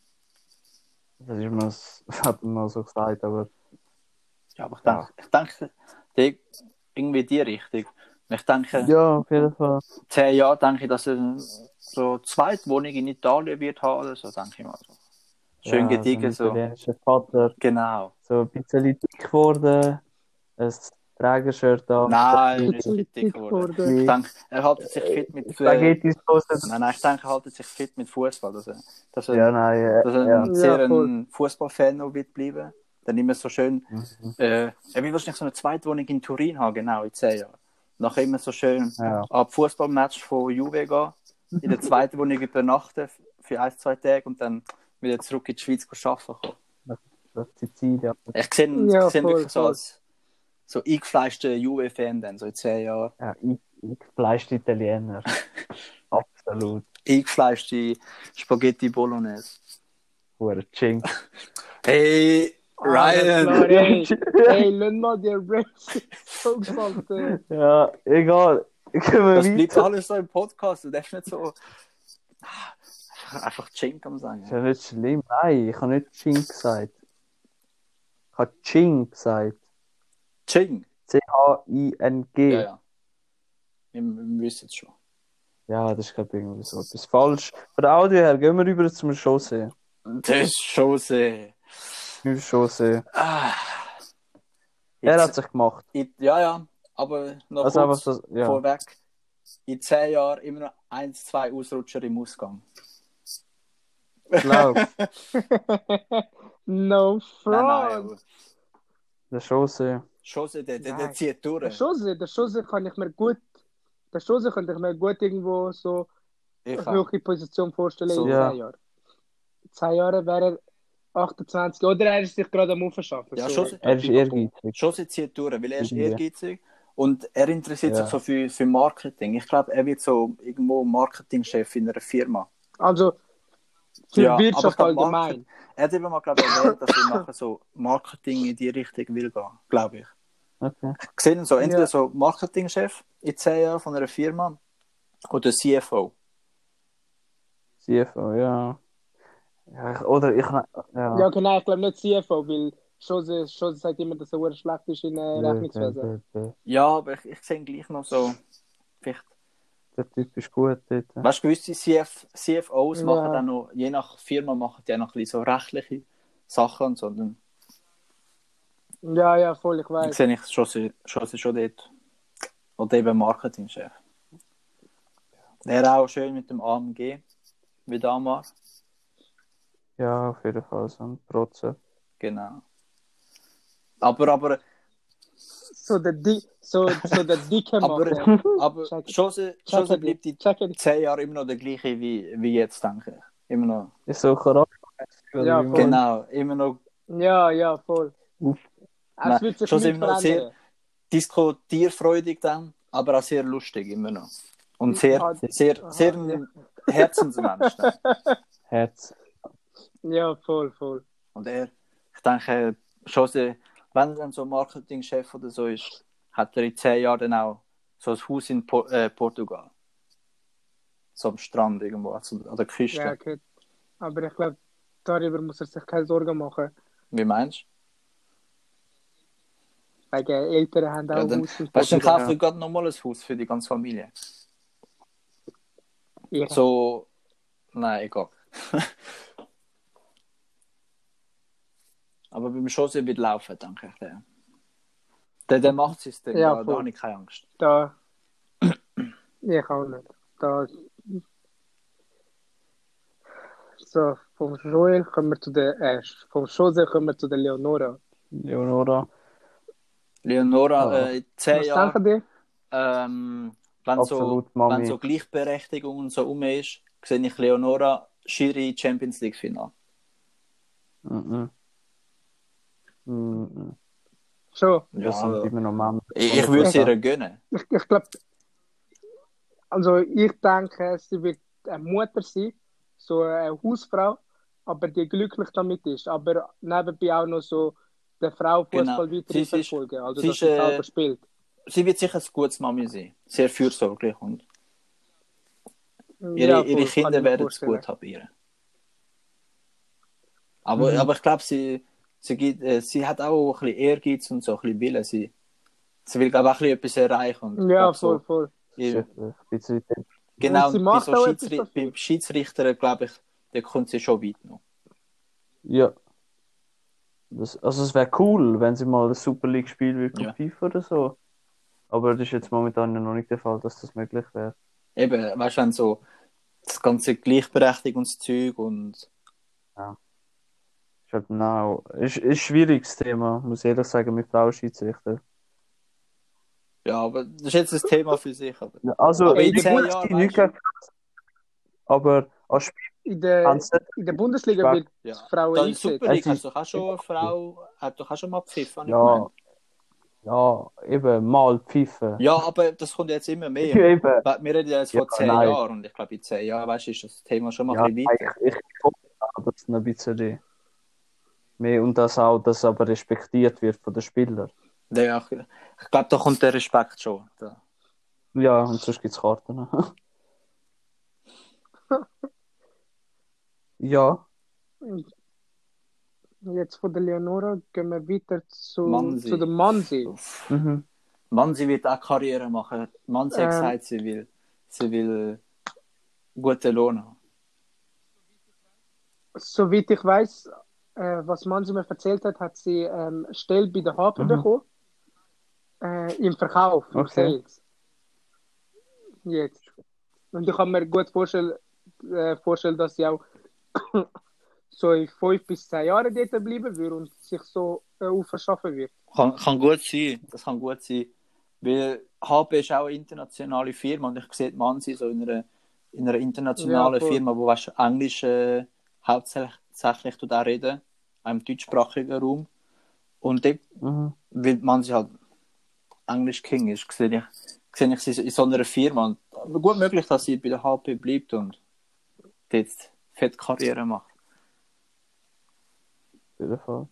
das ist mir, das [LAUGHS] hat man mal so gesagt, aber Ja, aber ich denke, ich denke die, irgendwie die Richtung. Ich denke, ja, auf jeden Fall. zehn Jahre denke ich, dass er so eine Zweitwohnung in Italien wird haben oder so, denke ich mal. So. Schön ja, gediegen, so. ein so. italienischer Vater, Genau. so ein bisschen dick geworden, ein Trägershirt an. Nein, nicht so Dick dick geworden. Ich denke, er hält sich fit mit. Äh, Spaghetti-Soße. nein, nein, ich denke, er hält sich fit mit Fußball. Dass er, dass er, Ja, nein, äh, dass er ja. ein sehr Ja, ein Fußballfan noch wird bleiben. Dann immer so schön. Mhm. Äh, er will wahrscheinlich so eine Zweitwohnung in Turin haben, genau, in zehn Jahren. Nachher immer so schön Ja. ab Fußballmatch von Juve gehen, in der zweiten Wohnung übernachten für ein, zwei Tage und dann wieder zurück in die Schweiz arbeiten kommen. Das Sizilien. Ich sehe ihn, Ja, ich sehe ihn voll, wirklich so als so eingefleischter Juve-Fan dann, so in zehn Jahren. Ja, ich, ich fleischte Italiener. [LAUGHS] Absolut. Eingefleischte Spaghetti Bolognese. Hure Chink. Hey, klar, Ryan! Hey, [LAUGHS] hey, lass mal gesagt, äh, Ja, egal. Das bleibt alles so im Podcast. Du darfst nicht so [LAUGHS] einfach- Chink am Ist sagen. ja nicht schlimm. Nein, ich habe nicht Chink gesagt. Ich habe Ching gesagt. Ching. C-H-I-N-G. Ja, ja. Wir, wir wissen es schon. Ja, das ist glaube ich irgendwie so etwas falsch. Von der Audio her gehen wir rüber zum Chaussee. Das ist sehr. Zum Chaussee. Ah. Er hat sich gemacht. in, ja, ja, aber noch Also kurz so, ja. vorweg. In zehn Jahren immer noch eins, zwei Ausrutscher im Ausgang. Glaub, no Nein, nein, aber der Chaussee. schon so, der, der, der zieht Der durch. Schose, der Schose kann ich mir gut, der Schose könnte ich mir gut irgendwo so Ich eine höhere Position vorstellen So. in Ja. zehn Jahren. In zehn Jahren wäre er 28 oder er ist sich gerade am Aufschaffen. Ja, so. schon, Er ist ehrgeizig. schon sie zieht durch, weil er ist Irgendwie. ehrgeizig und er interessiert Ja. sich so für, für Marketing. Ich glaube, er wird so irgendwo Marketingchef in einer Firma. Also für Ja, aber ich Wirtschaft allgemein. Market- Er hat eben mal glaub, ich, erwähnt, dass er nachher so Marketing in die Richtung will gehen, glaube ich. Okay. Ich sehe ihn so, entweder Ja. so Marketingchef in 10 Jahren von einer Firma oder CFO. CFO, ja. ja ich, oder ich. Ja. Ja, genau, ich glaube nicht CFO, weil Schose, Schose sagt immer, dass er schlecht ist in äh, Der, Rechnungswesen. Ja, aber ich, ich sehe ihn gleich noch so. Vielleicht, der Typ ist gut dort. weißt du, gewisse CF, CFOs Ja. machen dann noch, je nach Firma, machen die auch noch ein bisschen so rechtliche Sachen und so. Ja, ja, voll, ich ich weiß. sehe ich schon, schon, schon dort. Oder eben Marketingchef. Wäre auch schön mit dem AMG, wie damals. Ja, auf jeden Fall so ein Protzen. Genau. Aber, aber, So der, Di so, so der dicke aber, Mann. [LAUGHS] aber Check. Jose, Jose bleibt it. zehn Jahren immer noch der gleiche wie, wie jetzt, denke ich. Immer noch. Ist so oder Ja, voll. Genau, immer noch Ja, ja, voll. Uff. Es wird sich wir noch verändern. diskutierfreudig dann, aber auch sehr lustig immer noch. Und sehr, Ja, sehr, sehr ein Herzensmensch. dann. [LAUGHS] Herz. Ja, voll, voll. Und er, ich denke, Jose, wenn er dann so Marketingchef oder so ist, hat er in zehn Jahren dann auch so ein Haus in Por äh, Portugal. So am Strand irgendwo, also an der Küste. Ja, okay. Aber ich glaube, darüber muss er sich keine Sorgen machen. Wie meinst Weil die Eltern haben du? auch Ja, dann, Haus in weißt du, dann kauft er gerade nochmal ein Haus für die ganze Familie. Ja. So, nein, egal. [LAUGHS] Aber beim Jose wird laufen, denke ich. Der, der, der macht sein Ding, Ja, da, da habe ich keine Angst. Da. Ich auch nicht. Da. So, vom Joel kommen wir zu der. Äh, vom Jose kommen wir zu der Leonora. Leonora. Leonora, Ja. äh, in zehn Was die? ähm, wenn, so, Absolut, Mami. wenn so Gleichberechtigung und so um ist, sehe ich Leonora Schiri Champions League Final. Mhm. Mhm. Schon. Das Ja, sind immer noch Männer. Ich, ich würde es ihr gönnen. Ich, ich glaube, also ich denke, sie wird eine Mutter sein, so eine Hausfrau, aber die glücklich damit ist. Aber nebenbei auch noch so der Frau Genau. Fußball weiter Sie ist- verfolgen. Also sie dass ist, sie äh, selber spielt. Sie wird sicher ein gutes Mami sein. Sehr fürsorglich und ihre, Ja, ihre Kinder werden es gut haben. Aber, Mhm. aber ich glaube, sie, sie, gibt, äh, sie hat auch ein bisschen Ehrgeiz und so ein bisschen Willen. Sie, sie will, glaube ich, auch ein bisschen etwas erreichen. Ja, glaub, voll, so, voll. ihr, Ein bisschen genau, Und bei, so Schiedsri dafür. bei Schiedsrichtern, glaube ich, da kommt sie schon weit noch. Ja. Das, also es wäre cool, wenn sie mal ein Super League spielen würde Ja. FIFA oder so. Aber das ist jetzt momentan noch nicht der Fall, dass das möglich wäre. Eben, weißt du, wenn so das ganze Gleichberechtigungszeug und Ist now, ist, ist ein schwieriges Thema, muss ich ehrlich sagen, mit Frauenschiedsrichter. ja, aber das ist jetzt ein Thema für sich. Aber Also, Aber in der zehn Bundesliga Jahren, nicht weißt aber als Spiel In der, du in der Bundesliga wird ja. Frauen Da in eingesetzt. Super League ist- doch auch schon eine Frau, hat doch auch schon mal pfiffen, Ja, ja, eben mal pfeifen. Ja, aber das kommt jetzt immer mehr. eben. Wir reden ja jetzt Ja, von zehn nein. Jahren und ich glaube, in zehn Jahren, weißt du, ist das Thema schon mal Ja, ein bisschen weiter. ich, ich hoffe dass es noch ein bisschen mehr und dass auch das aber respektiert wird von den Spielern. Ja, ich ich glaube, da kommt der Respekt schon. Da. Ja, und sonst gibt es Karten. [LAUGHS] ja, Jetzt von der Leonora gehen wir weiter zu, Mansi. zu der Mansi. mhm. Mann, sie wird auch Karriere machen. Mann, sie hat Ähm. gesagt, sie will, sie will guten Lohn haben. Soweit ich weiß, äh, was Mansi mir erzählt hat, hat sie ähm, Stelle bei der HP Mhm. bekommen. Äh, Im Verkauf, im Okay. Sales. Jetzt. Und ich kann mir gut vorstellen, äh, vorstellen dass sie auch [COUGHS] so in fünf bis zehn Jahren dort bleiben würde und sich so äh, aufschaffen wird. Kann, kann gut sein, das kann gut sein. Weil HP ist auch eine internationale Firma und ich sehe Mansi so in einer, in einer internationalen Ja. Firma, wo weißt, Englisch äh, hauptsächlich tut auch reden, auch im deutschsprachigen Raum. Und dort, Mhm. weil Mansi halt Englisch King ist, sehe ich, sehe ich sie in so einer Firma. Und gut möglich, dass sie bei der HP bleibt und dort fett Karriere macht. Auf jeden Fall.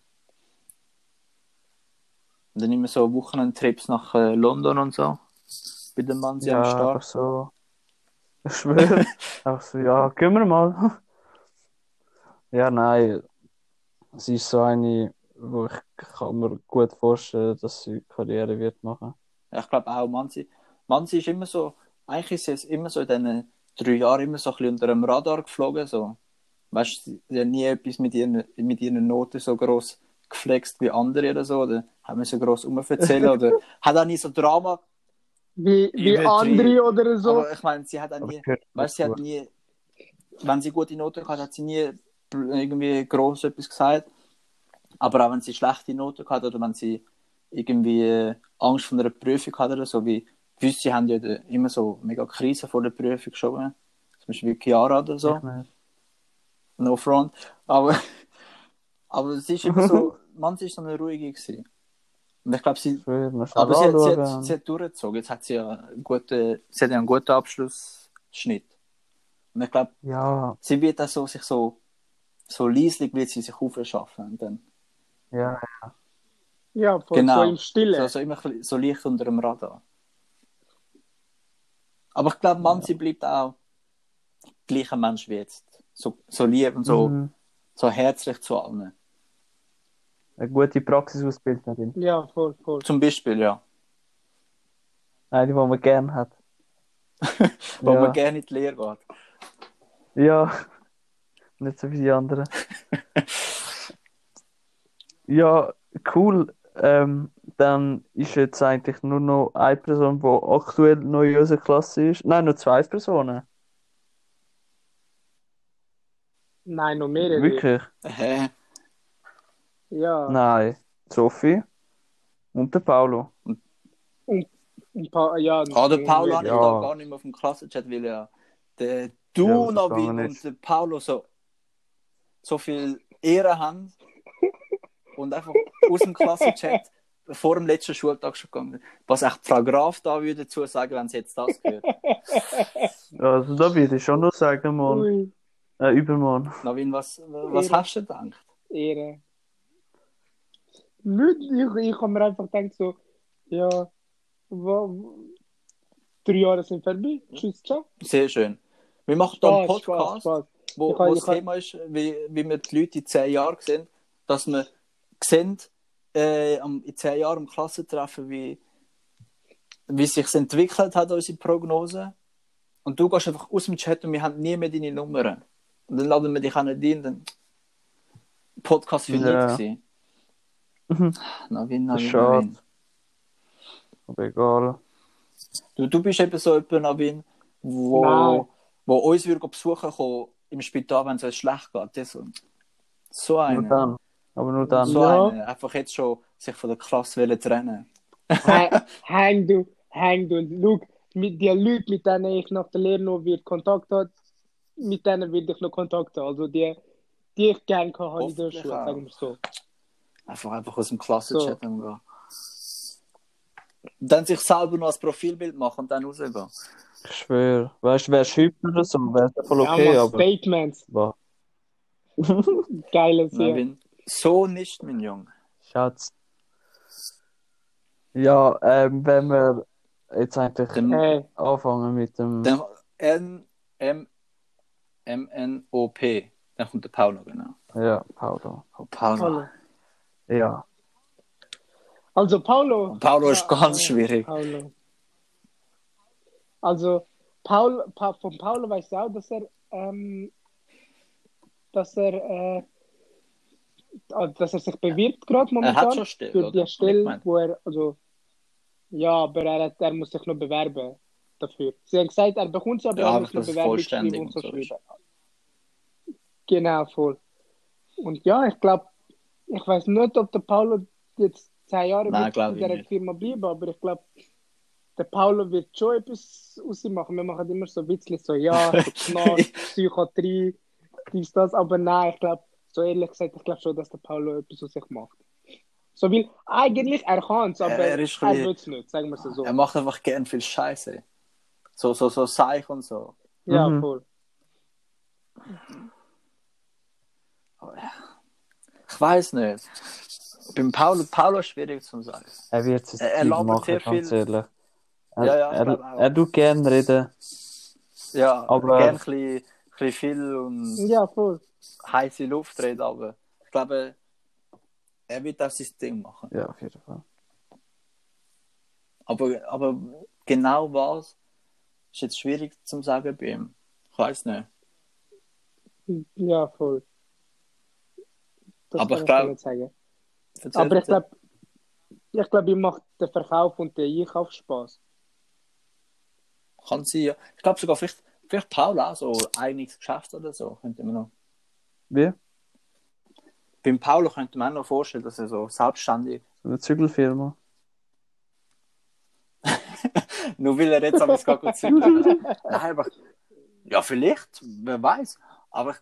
Und dann immer so Wochenendtrips nach äh, London und so. Bei dem Mansi Ja, am Start. so. Ich schwöre. [LAUGHS] einfach so, ja, gehen wir mal. ja, nein. Sie ist so eine, wo ich kann mir gut vorstellen, dass sie Karriere wird machen. Ja, ich glaube auch, Mansi. Mansi ist immer so, eigentlich ist sie jetzt immer so in diesen drei Jahren immer so ein bisschen unter dem Radar geflogen. So. Weißt du, sie hat nie etwas mit ihren, mit ihren Noten so gross geflext wie andere oder so. Oder haben wir so gross umverzählen oder [LAUGHS] hat auch nie so Drama. Wie, wie andere oder so. Aber ich meine, sie hat auch nie, weißt du, sie hat nie, wenn sie gute Noten hatte, hat sie nie irgendwie gross etwas gesagt. Aber auch wenn sie schlechte Noten hatte oder wenn sie irgendwie Angst vor einer Prüfung hatte oder so, wie sie haben ja immer so mega Krisen vor der Prüfung schon. Zum Beispiel wie Chiara oder so. No front. Aber, [LAUGHS] aber sie ist immer so, [LAUGHS] man, sie ist so eine ruhige gewesen. Und ich glaube, sie, aber sie hat, sie, hat, sie hat durchgezogen. Jetzt hat sie ja einen guten, sie hat ja einen guten Abschlussschnitt. Und ich glaube, Ja, sie wird auch so, sich so, so leislich wird sie sich aufschaffen. Und dann, ja, ja, voll Genau. so im Stillen. so, so immer so leicht unter dem Radar. Aber ich glaube, Mann, sie bleibt auch gleicher Mensch wie jetzt. So, so lieb und so, Mhm. so herzlich zu allen. Eine gute Praxisausbildnerin. Ja, voll, voll. Zum Beispiel, ja. Eine, die man gerne hat. [LAUGHS] Wo ja. man gerne in die Lehre geht. Ja, nicht so wie die anderen. ja, cool. Ähm, dann ist jetzt eigentlich nur noch eine Person, die aktuell noch in unserer Klasse ist. Nein, nur zwei Personen. Nein, noch mehrere. Wirklich? Hä? Ja, Nein. Sophie und der Paulo. ein paar, ja. Ah, der Paulo habe ich Ja. da gar nicht mehr auf dem Klassenchat, weil ja der du, Ja, verstanden und der Paulo so, so viel Ehre haben und einfach aus dem Klassenchat vor dem letzten Schultag schon gegangen. Was echt Frau Graf da würde dazu sagen, wenn sie jetzt das hört. [LAUGHS] Also da würde ich schon noch sagen, Ui, äh, übermorgen. Navin, was, was Ehre. hast du gedacht? Ehre. Ich, ich habe mir einfach gedacht, so, ja, wo, drei Jahre sind vorbei. Tschüss, ciao. Sehr schön. Wir machen hier einen Spaß, Spaß, Podcast, Spaß. Wo, kann- wo das kann- Thema ist, wie, wie wir die Leute in zehn Jahren sehen, dass wir sehen, äh, in zehn Jahren im Klassentreffen, wie, wie sich entwickelt hat, unsere Prognose. Und du gehst einfach aus dem Chat und wir haben nie mehr deine Nummern. Und dann laden wir dich auch nicht ein, dann Podcast für Ja. dich gewesen. Navin, Navin. Navin. Aber egal. Du, du bist eben so jemand, Navin, wo, Nein. wo uns würde besuchen kommen im Spital, wenn es uns schlecht geht. Das, so- so Nur einer. dann. Aber nur dann. So Ja. einer. Einfach jetzt schon sich von der Klasse wollen trennen. Häng- [LAUGHS] du, häng du. Und schau, mit den Leuten, mit denen ich nach der Lehre noch wird Kontakt hat, mit denen will ich noch Kontakt haben. Also die, die ich gerne kann, habe ich in der Schule, sagen wir so. Einfach, einfach aus dem Klassenchat umgehen. Und dann sich selber noch als Profilbild machen und dann rausgehen. Ich schwöre. Weißt du, wärst du hübsch oder so, wäre es voll okay, ja, aber. Statements, Boah. [LAUGHS] geiles hier. Navin, so nicht, mein Junge. Schatz. Ja, ähm, wenn wir jetzt eigentlich Dem, Hey, anfangen mit dem. dem N, M, M, N, O, P. Dann kommt der Paulo, genau. Ja, Paulo. Oh, Paulo. Paulo. Ja. Also Paulo. Und Paulo ist Ja, ganz äh, schwierig. Paulo. Also Paul, pa, von Paulo weiß ich auch, dass er, ähm, dass er, äh, dass er sich bewirbt gerade Er momentan hat schon Stelle, für die Stelle, wo er, also ja, aber er, hat, er muss sich noch bewerben dafür. Sie haben gesagt, er bekommt es, aber Ja, er muss noch Bewerbung schreiben und so schreiben. Genau, voll. Und ja, ich glaube, ich weiß nicht, ob der Paulo jetzt zehn Jahre Nein, in nicht. Firma bleiben, aber ich glaube, der Paulo wird schon etwas aus ihm machen. Wir machen immer so ein bisschen so, ja, so [LAUGHS] Knast, Psychiatrie, dies, das, aber nein, ich glaube, so ehrlich gesagt, ich glaube schon, dass der Paulo etwas aus sich macht. So, weil eigentlich, er kann es, aber Er er, ist bisschen- will es nicht, sagen wir es so. Er macht einfach gern viel Scheiße. So, so, so Seich und so. Ja, Mhm. voll. Ich weiß nicht. Beim Paulo, Paulo ist schwierig zu sagen. Er wird es Er- er labert machen, sehr ganz viel. ehrlich. Er, Ja, ja, er, er tut gerne reden. Ja, Aber- gern ein bisschen, viel und Ja, voll. heiße Luft reden, aber ich glaube, er wird auch sein Ding machen. Ja, auf jeden Fall. Aber, aber genau was ist jetzt schwierig zu sagen bei ihm. Ich weiß nicht. Ja, voll. Das Aber kann ich glaub- nicht sagen. Erzähl Aber ich glaube, ich glaube, ihm macht der Verkauf und der Einkauf Spaß. Kann sein, ja. Ich glaube sogar vielleicht, vielleicht Paul auch so ein eigenes Geschäft oder so. Könnte man noch. Wie? Beim Paulo könnte man auch noch vorstellen, dass er so selbstständig [LAUGHS] So eine Zügelfirma. Nur will er jetzt aber gar gut zügeln. [LAUGHS] Nein, aber ja, vielleicht, wer weiß. Aber ich,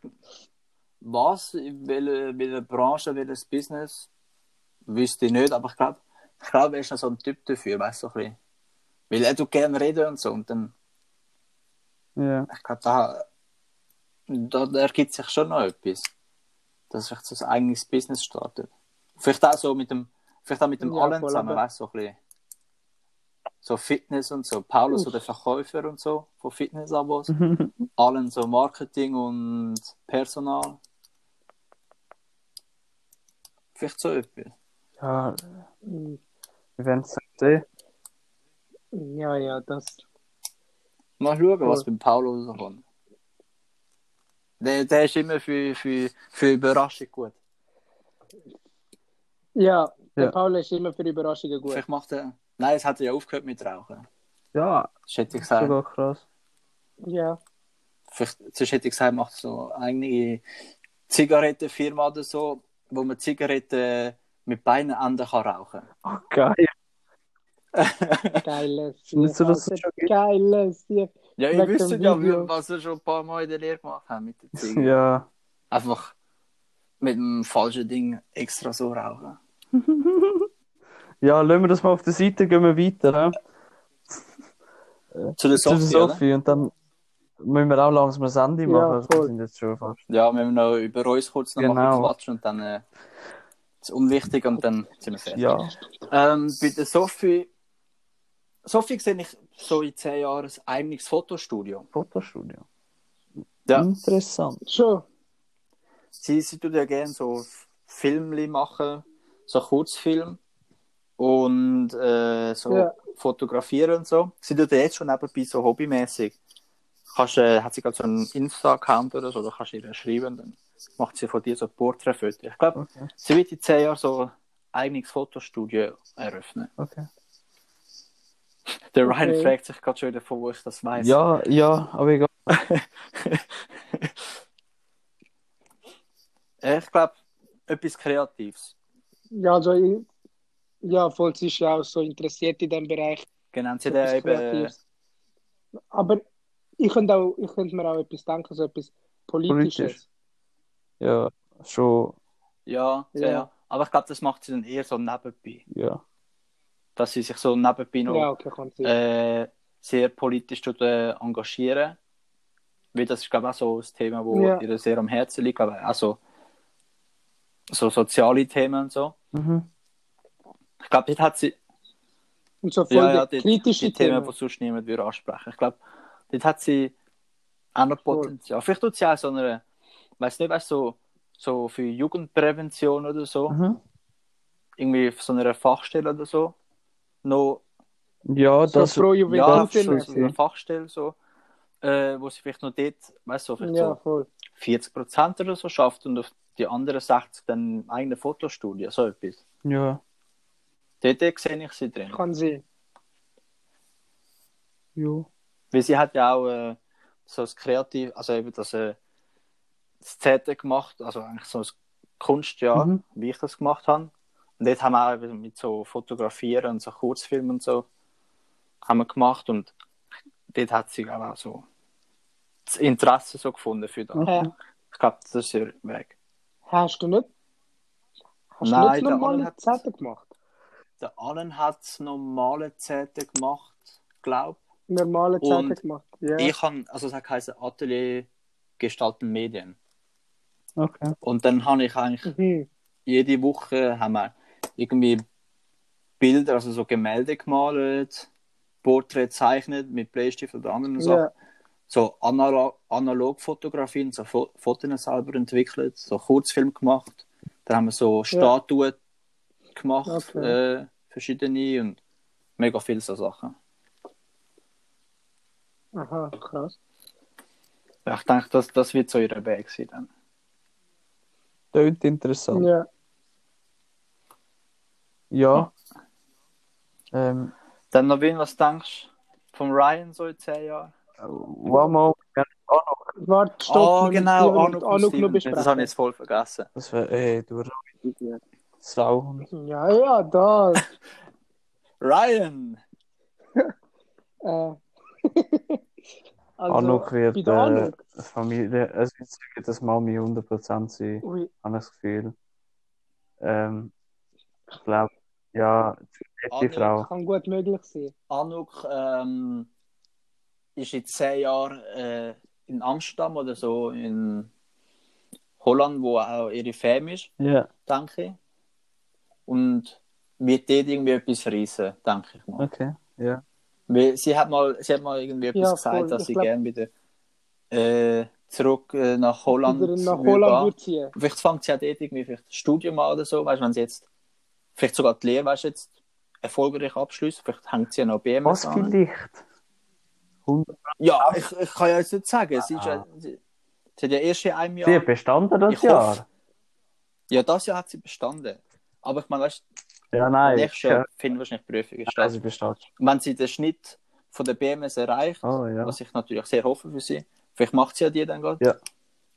was, in welcher, welcher Branche, welches Business, wüsste ich nicht. Aber ich glaube, ich glaube, er ist noch so ein Typ dafür, weißt du, so ein bisschen. Weil er tut gerne reden und so. Und dann, Ja. ich glaube, da, da, da ergibt sich schon noch etwas. Dass sich so ein eigenes Business startet. Vielleicht auch so mit dem, vielleicht auch mit dem Ja, Allen zusammen, weißt du, so ein bisschen. So Fitness und so. Paulus, so der Verkäufer und so von Fitnessabos. [LAUGHS] Allen so Marketing und Personal. Vielleicht so etwas. ja, wir werden es sehen. Ja, ja, das. Mal schauen, was Cool. beim Paulo rauskommt. Der, der ist immer für, für, für Überraschung gut. Ja, der Ja. Paul ist immer für Überraschungen gut. Vielleicht macht er. Nein, es hat er ja aufgehört mit Rauchen. Ja, Das hätte ich gesagt. sogar krass. Ja, Vielleicht, sonst hätte ich gesagt, macht so eine Zigarettenfirma oder so, wo man Zigaretten mit beiden Enden kann rauchen Oh, geil. Geiles. Dass es Alter, schon. Geiles. Ja. Ja, ich wüsste ja, was wir schon ein paar Mal in der Lehre gemacht haben mit den [LAUGHS] Zigaretten. Ja. Einfach mit dem falschen Ding extra so rauchen. [LAUGHS] Ja, lassen wir das mal auf der Seite, gehen wir weiter. hä? [LAUGHS] Zu der Zu der Sophie? Sophie. Und dann müssen wir auch langsam ein Ende Ja, machen. wir voll. sind jetzt schon fast. Ja, wir müssen noch über uns kurz noch Genau. mal quatschen und dann äh, das Unwichtige und dann sind wir fertig. Ja, Ähm, bei der Sophie, Sophie sehe ich so in zehn Jahren ein eigenes Fotostudio. Fotostudio. Ja. Interessant. Schon. Sie, sie tut ja gerne so Filmli machen, so Kurzfilm und äh, so Ja. fotografieren und so. Sie tut ja jetzt schon nebenbei so hobbymäßig. Kannst, äh, hat sie gerade so einen Insta-Account oder so, da kannst du ihr schreiben, dann macht sie von dir so Porträtfotos. Ich glaube, Okay. sie wird in zehn Jahren so ein eigenes Fotostudio eröffnen. Okay. Der Ryan Okay. fragt sich gerade schon wieder, von wo ich das weiß. Ja, ja, aber egal. [LAUGHS] ich glaube, etwas Kreatives. Ja, also, ich- ja, voll, sie ist ja auch so interessiert in dem Bereich. Genau, sie ja eben, Kreatives. Aber ich könnte, auch, ich könnte mir auch etwas denken, so etwas Politisches. Politisch. Ja, schon, ja, ja, Ja. ja. Aber ich glaube, das macht sie dann eher so nebenbei. ja. Dass sie sich so nebenbei noch Ja, okay, äh, sehr politisch tut, äh, engagieren. Weil das ist, glaube ich, auch so das Thema, wo Ja. ihr sehr am Herzen liegt. Aber auch so, so soziale Themen und so. Mhm. Ich glaube, dort hat sie Und so voll ja, ja, die kritische die Themen, Themen. die sonst niemand würde ansprechen. Ich glaube, dort hat sie auch noch. Potenzial. Vielleicht tut sie auch so eine, weiß nicht, weißt, so, so für Jugendprävention oder so, Mhm. irgendwie auf so einer Fachstelle oder so, noch Ja, So das, pro ja, Juventus. so, so eine Fachstelle so, äh, wo sie vielleicht noch dort, weißt du, so, vielleicht Ja, so voll. 40% oder so schafft und auf die anderen 60 dann im eigenen Fotostudio, so etwas. ja, Dort, dort sehe ich sie drin. Kann sie. ja. Weil sie hat ja auch äh, so das Kreativ, also eben das, äh, das ZT gemacht, also eigentlich so das Kunstjahr, Mhm. wie ich das gemacht habe. Und dort haben wir auch mit so Fotografieren und so Kurzfilmen und so haben wir gemacht und dort hat sie glaube ich, auch so das Interesse so gefunden für das. Hä? Ich glaube, das ist ihr Weg. Hast du nicht? Hast Nein, du nicht der normale Alan hat- Zeiten gemacht? Der Allen hat normale ZT gemacht, glaube Normale Zeiten Und gemacht. Ja. ich. habe, also es heisst Atelier Gestalten Medien. Okay. Und dann habe ich eigentlich Mhm. jede Woche haben wir irgendwie Bilder, also so Gemälde gemalt, Porträt gezeichnet mit Bleistift oder anderen Sachen. Ja. So Analog Analogfotografien, so Fo Fotos selber entwickelt, so Kurzfilm gemacht. Dann haben wir so Statuen gemacht, Okay. äh, verschiedene und mega viele so Sachen. Aha, krass. Ich denke, das, das wird so ihre Weg sein dann. Tönt interessant. Ja. Ja. Ähm, Dann noch was denkst du vom Ryan so in 10 Jahren? one more. Ja, auch noch. Warte, stopp. Oh, genau, und Anuk noch. Das habe ich jetzt voll vergessen. Das wäre, ey, du Sau. Ja, ja, da. [LAUGHS] Ryan! [LAUGHS] Äh. [LAUGHS] also, Anuk wird äh, Anuk. Familie, es wird sicher das Mami 100% sein, Ui, habe ich das Gefühl. Ähm, ich glaube, ja, die. Frau. kann gut möglich sein. Anuk ähm, ist in 10 Jahren äh, in Amsterdam oder so in Holland, wo auch ihre Fam ist, Ja, denke ich. Und wird dort irgendwie etwas reissen, denke ich mal. okay. Ja. Weil sie hat mal, sie hat mal irgendwie etwas Ja, gesagt, voll. dass Ich sie glaub- gerne wieder äh, zurück äh, nach Holland nach Holland würde ziehen. Vielleicht fängt sie ja dort irgendwie vielleicht das Studium an oder so, weißt du, wenn sie jetzt vielleicht sogar die Lehre, weißt du, jetzt erfolgreich abschließt, vielleicht hängt sie ja noch BMS Was an. vielleicht? 100 Ja, ich, ich kann ja jetzt nicht sagen. Sie, ist ja, sie, sie hat ja erst in einem Sie hat Jahr. bestanden das Ich Jahr? hoffe. Ja, das Jahr hat sie bestanden. Aber ich meine, weißt Ja, du, nein. nächstes Jahr finden wahrscheinlich Prüfungen Ja, statt. sie besteht. Wenn sie den Schnitt von der BMS erreicht, Oh ja. was ich natürlich sehr hoffe für sie, vielleicht macht sie ja die dann gerade. Ja.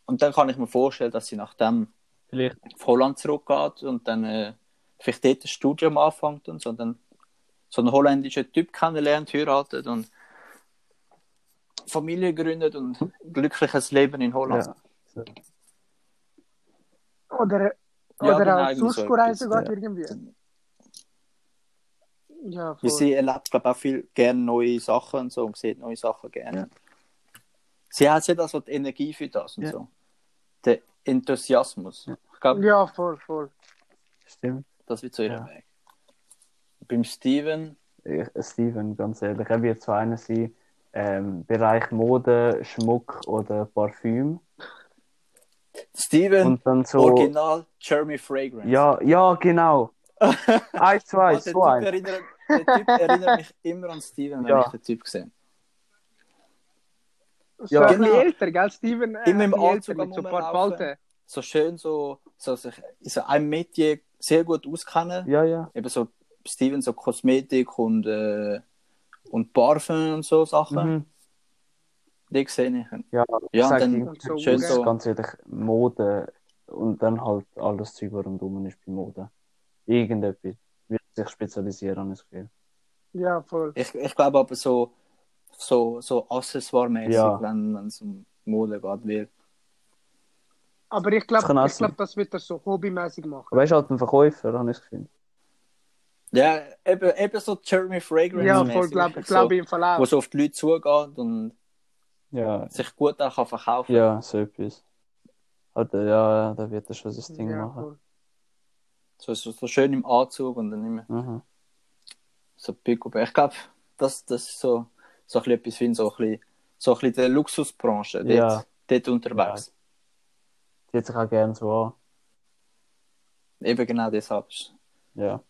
Und dann kann ich mir vorstellen, dass sie nachdem Vielleicht. auf Holland zurückgeht und dann äh, vielleicht dort das Studium anfängt und so, und dann so einen holländischen Typ kennenlernt, heiratet und Familie gründet und glückliches Leben in Holland. Ja. Oder, Ja, oder auch etwas, geht irgendwie. Ja, voll. sie erlebt, glaube auch viel gerne neue Sachen und so und sieht neue Sachen gerne. Sie hat ja das, die Energie für das und Ja. so. Der Enthusiasmus. Ich glaube, Ja, voll, voll. Stimmt. Das wird so ihr Ja. Weg. Beim Steven, Ich, Steven, ganz ehrlich, er wird so einer sein, ähm, Bereich Mode, Schmuck oder Parfüm. Steven, Und dann so. Original Jeremy Fragrance. Ja, ja, genau. [LAUGHS] Eins, zwei, der, so typ ein. erinnert, der Typ erinnert mich [LAUGHS] immer an Steven, wenn Ja. ich den Typ sehe. So Ja, ein bisschen genau. älter, gell, Steven? Äh, Immer im ein Anzug mit so ein paar. Falten. So schön, so, so sich in so einem Metier sehr gut auskennen. Ja, ja. Eben so Steven, so Kosmetik und, äh, und Parfum und so Sachen. Mhm. Die sehe ich. Ja, Ja, ich sag dann Und so schön so. ganz ehrlich, Mode und dann halt alles Zeug, was rundum ist bei Mode. Irgendetwas. Wird sich spezialisieren, ich das Gefühl. Ja, voll. Ich, ich glaube aber so, so, so accessoire-mäßig, Ja. wenn wenn es um Mode geht, wird. Aber ich Das glaube, ich glaub, das wird er so hobbymäßig machen. Aber er ist halt ein Verkäufer, habe ich das Gefühl. Ja, eben, eben so Jeremy Fragrance. Ja, voll, glaube ich. Glaube so, im auch. Wo so auf die Leute zugeht und Ja, sich gut auch kann verkaufen ja, so etwas. Äh, ja, da wird er schon sein Ding ja, machen. voll. So, so, so schön im Anzug und dann immer Mhm. so Pico. Ich glaube, das, das ist so, so ein bisschen etwas wie so ein bisschen, so ein bisschen der Luxusbranche, dort, Ja. dort unterwegs. Die sich auch gerne so an. Eben genau deshalb. Ja.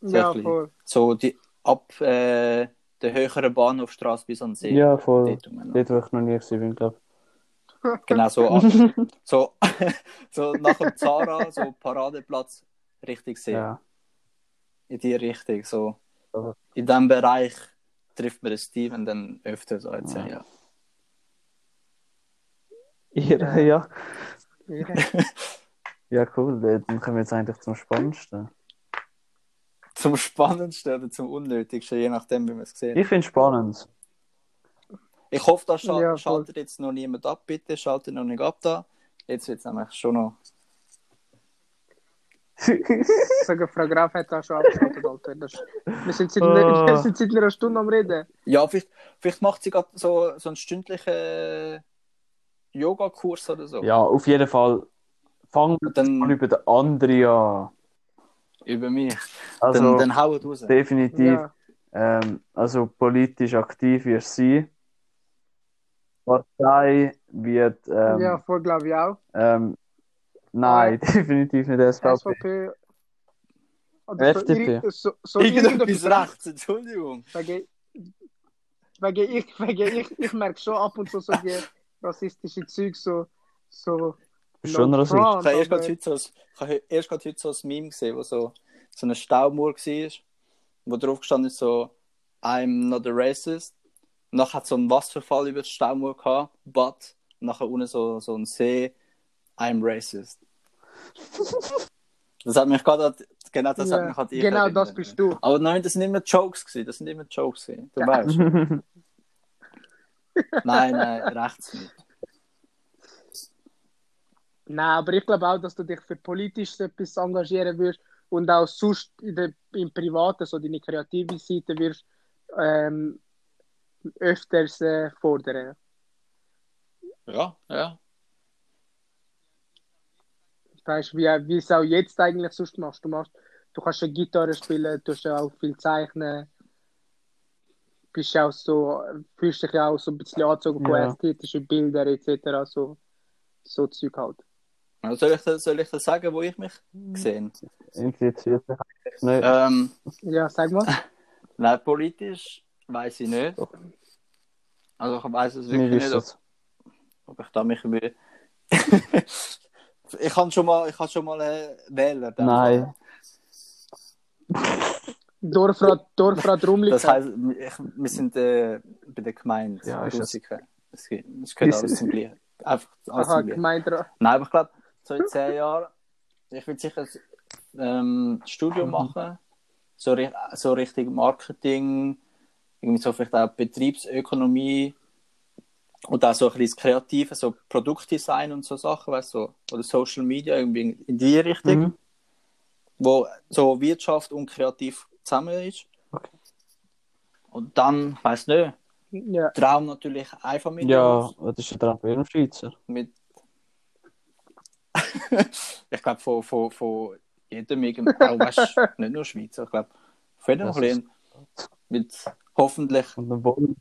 Ja, Wirklich. voll. So die, ab äh, der höheren Bahnhofstraße bis an den See. Ja, voll. Dort rum, Dort, wo ich noch nie gewesen bin, glaube [LAUGHS] [LAUGHS] Genau so, ab, [LAUGHS] so, so nach dem Zara, so Paradeplatz, richtig ich. See. Ja. In die Richtung. So. Ja. In diesem Bereich trifft man den Steven dann öfter so als Ja. ja. Ja, [LAUGHS] ja. Cool. Dann kommen wir jetzt eigentlich zum Spannendsten. Zum spannendsten oder zum unnötigsten, je nachdem, wie man es sieht. Ich finde es spannend. Ich hoffe, da schal Ja, schaltet jetzt noch niemand ab, bitte. Schaltet noch nicht ab da. Jetzt wird es nämlich schon noch. Sogar Frau Graf hat da schon abgeschaltet, Alter. Das, wir, sind seit, Oh. [LAUGHS] wir sind seit einer Stunde am Reden. Ja, vielleicht, vielleicht macht sie gerade so, so einen stündlichen Yoga-Kurs oder so. ja, auf jeden Fall. Fangen wir Dann- mal über den anderen an. Über mich. Also, dann, dann haut raus. definitiv. Ja. Ähm, also politisch aktiv wird sie. Partei wird. Ähm, ja, voll glaube ich auch. ähm, nein, [LAUGHS] definitiv nicht SVP. SVP. Oder so, FDP. so, so irgendetwas rechts, Entschuldigung. Wegen, wegen ich, wegen ich, ich merke schon ab und zu so die rassistische Zeug so. so schon no rassistisch? Ich habe erst aber- gerade heute so, erst gerade heute so ein Meme gesehen, wo so, so eine Staumauer war, wo drauf gestanden ist so I'm not a racist. Und nachher hat so ein Wasserfall über die Staumauer gehabt, but und nachher unten so, so ein See I'm racist. das hat mich gerade, genau das hat Ja, mich dich genau das bist du. Aber nein, das sind immer Jokes gewesen, das sind immer Jokes gewesen. Du weißt. [LAUGHS] nein, nein, rechts nicht. Nein, aber ich glaube auch, dass du dich für politisch etwas engagieren wirst und auch sonst in der, im Privaten, so deine kreative Seite wirst ähm, öfters äh, fordern. Ja, ja. Weißt du, wie, wie es auch jetzt eigentlich sonst machst. Du, machst, du kannst ja Gitarre spielen, du hast ja auch viel zeichnen. Bist ja auch so, fühlst dich ja auch so ein bisschen angezogen von Ja. ästhetischen Bildern etc. So, so Zeug halt. Also Soll ich, das- soll ich das sagen, wo ich mich sehe? Interessiert mich nicht. Ähm, Ja, sag mal. [LAUGHS] nein, politisch weiß ich nicht. Also ich weiß es wirklich nicht, ob, ob ich da mich will. [LAUGHS] ich kann schon mal, ich kann schon mal äh, wählen. dann. Nein. [LAUGHS] Dorfrat, Dorfrat Rumliken. Das heisst, ich, wir sind äh, bei der Gemeinde. Ja, ist das-. Es es gehört alles zum Gleichen. Einfach [LAUGHS] alles Aha, zum Gleichen. gemeint, Nein, aber ich glaube, so in zehn Jahren, ich will sicher ähm, ein Studium machen, so, so Richtung Marketing, irgendwie so vielleicht auch Betriebsökonomie und auch so ein bisschen das Kreative, so Produktdesign und so Sachen, weißt du, so, oder Social Media, irgendwie in die Richtung, Mhm. wo so Wirtschaft und Kreativ zusammen ist. Okay. Und dann, ich weiß nicht, Ja. Traum natürlich ein Ja, das ist [LAUGHS] ja dran für jeden Schweizer. mit. ich glaube, von, von, von jedem irgendwie, auch weißt, nicht nur Schweizer, ich glaube, von jedem mit hoffentlich dann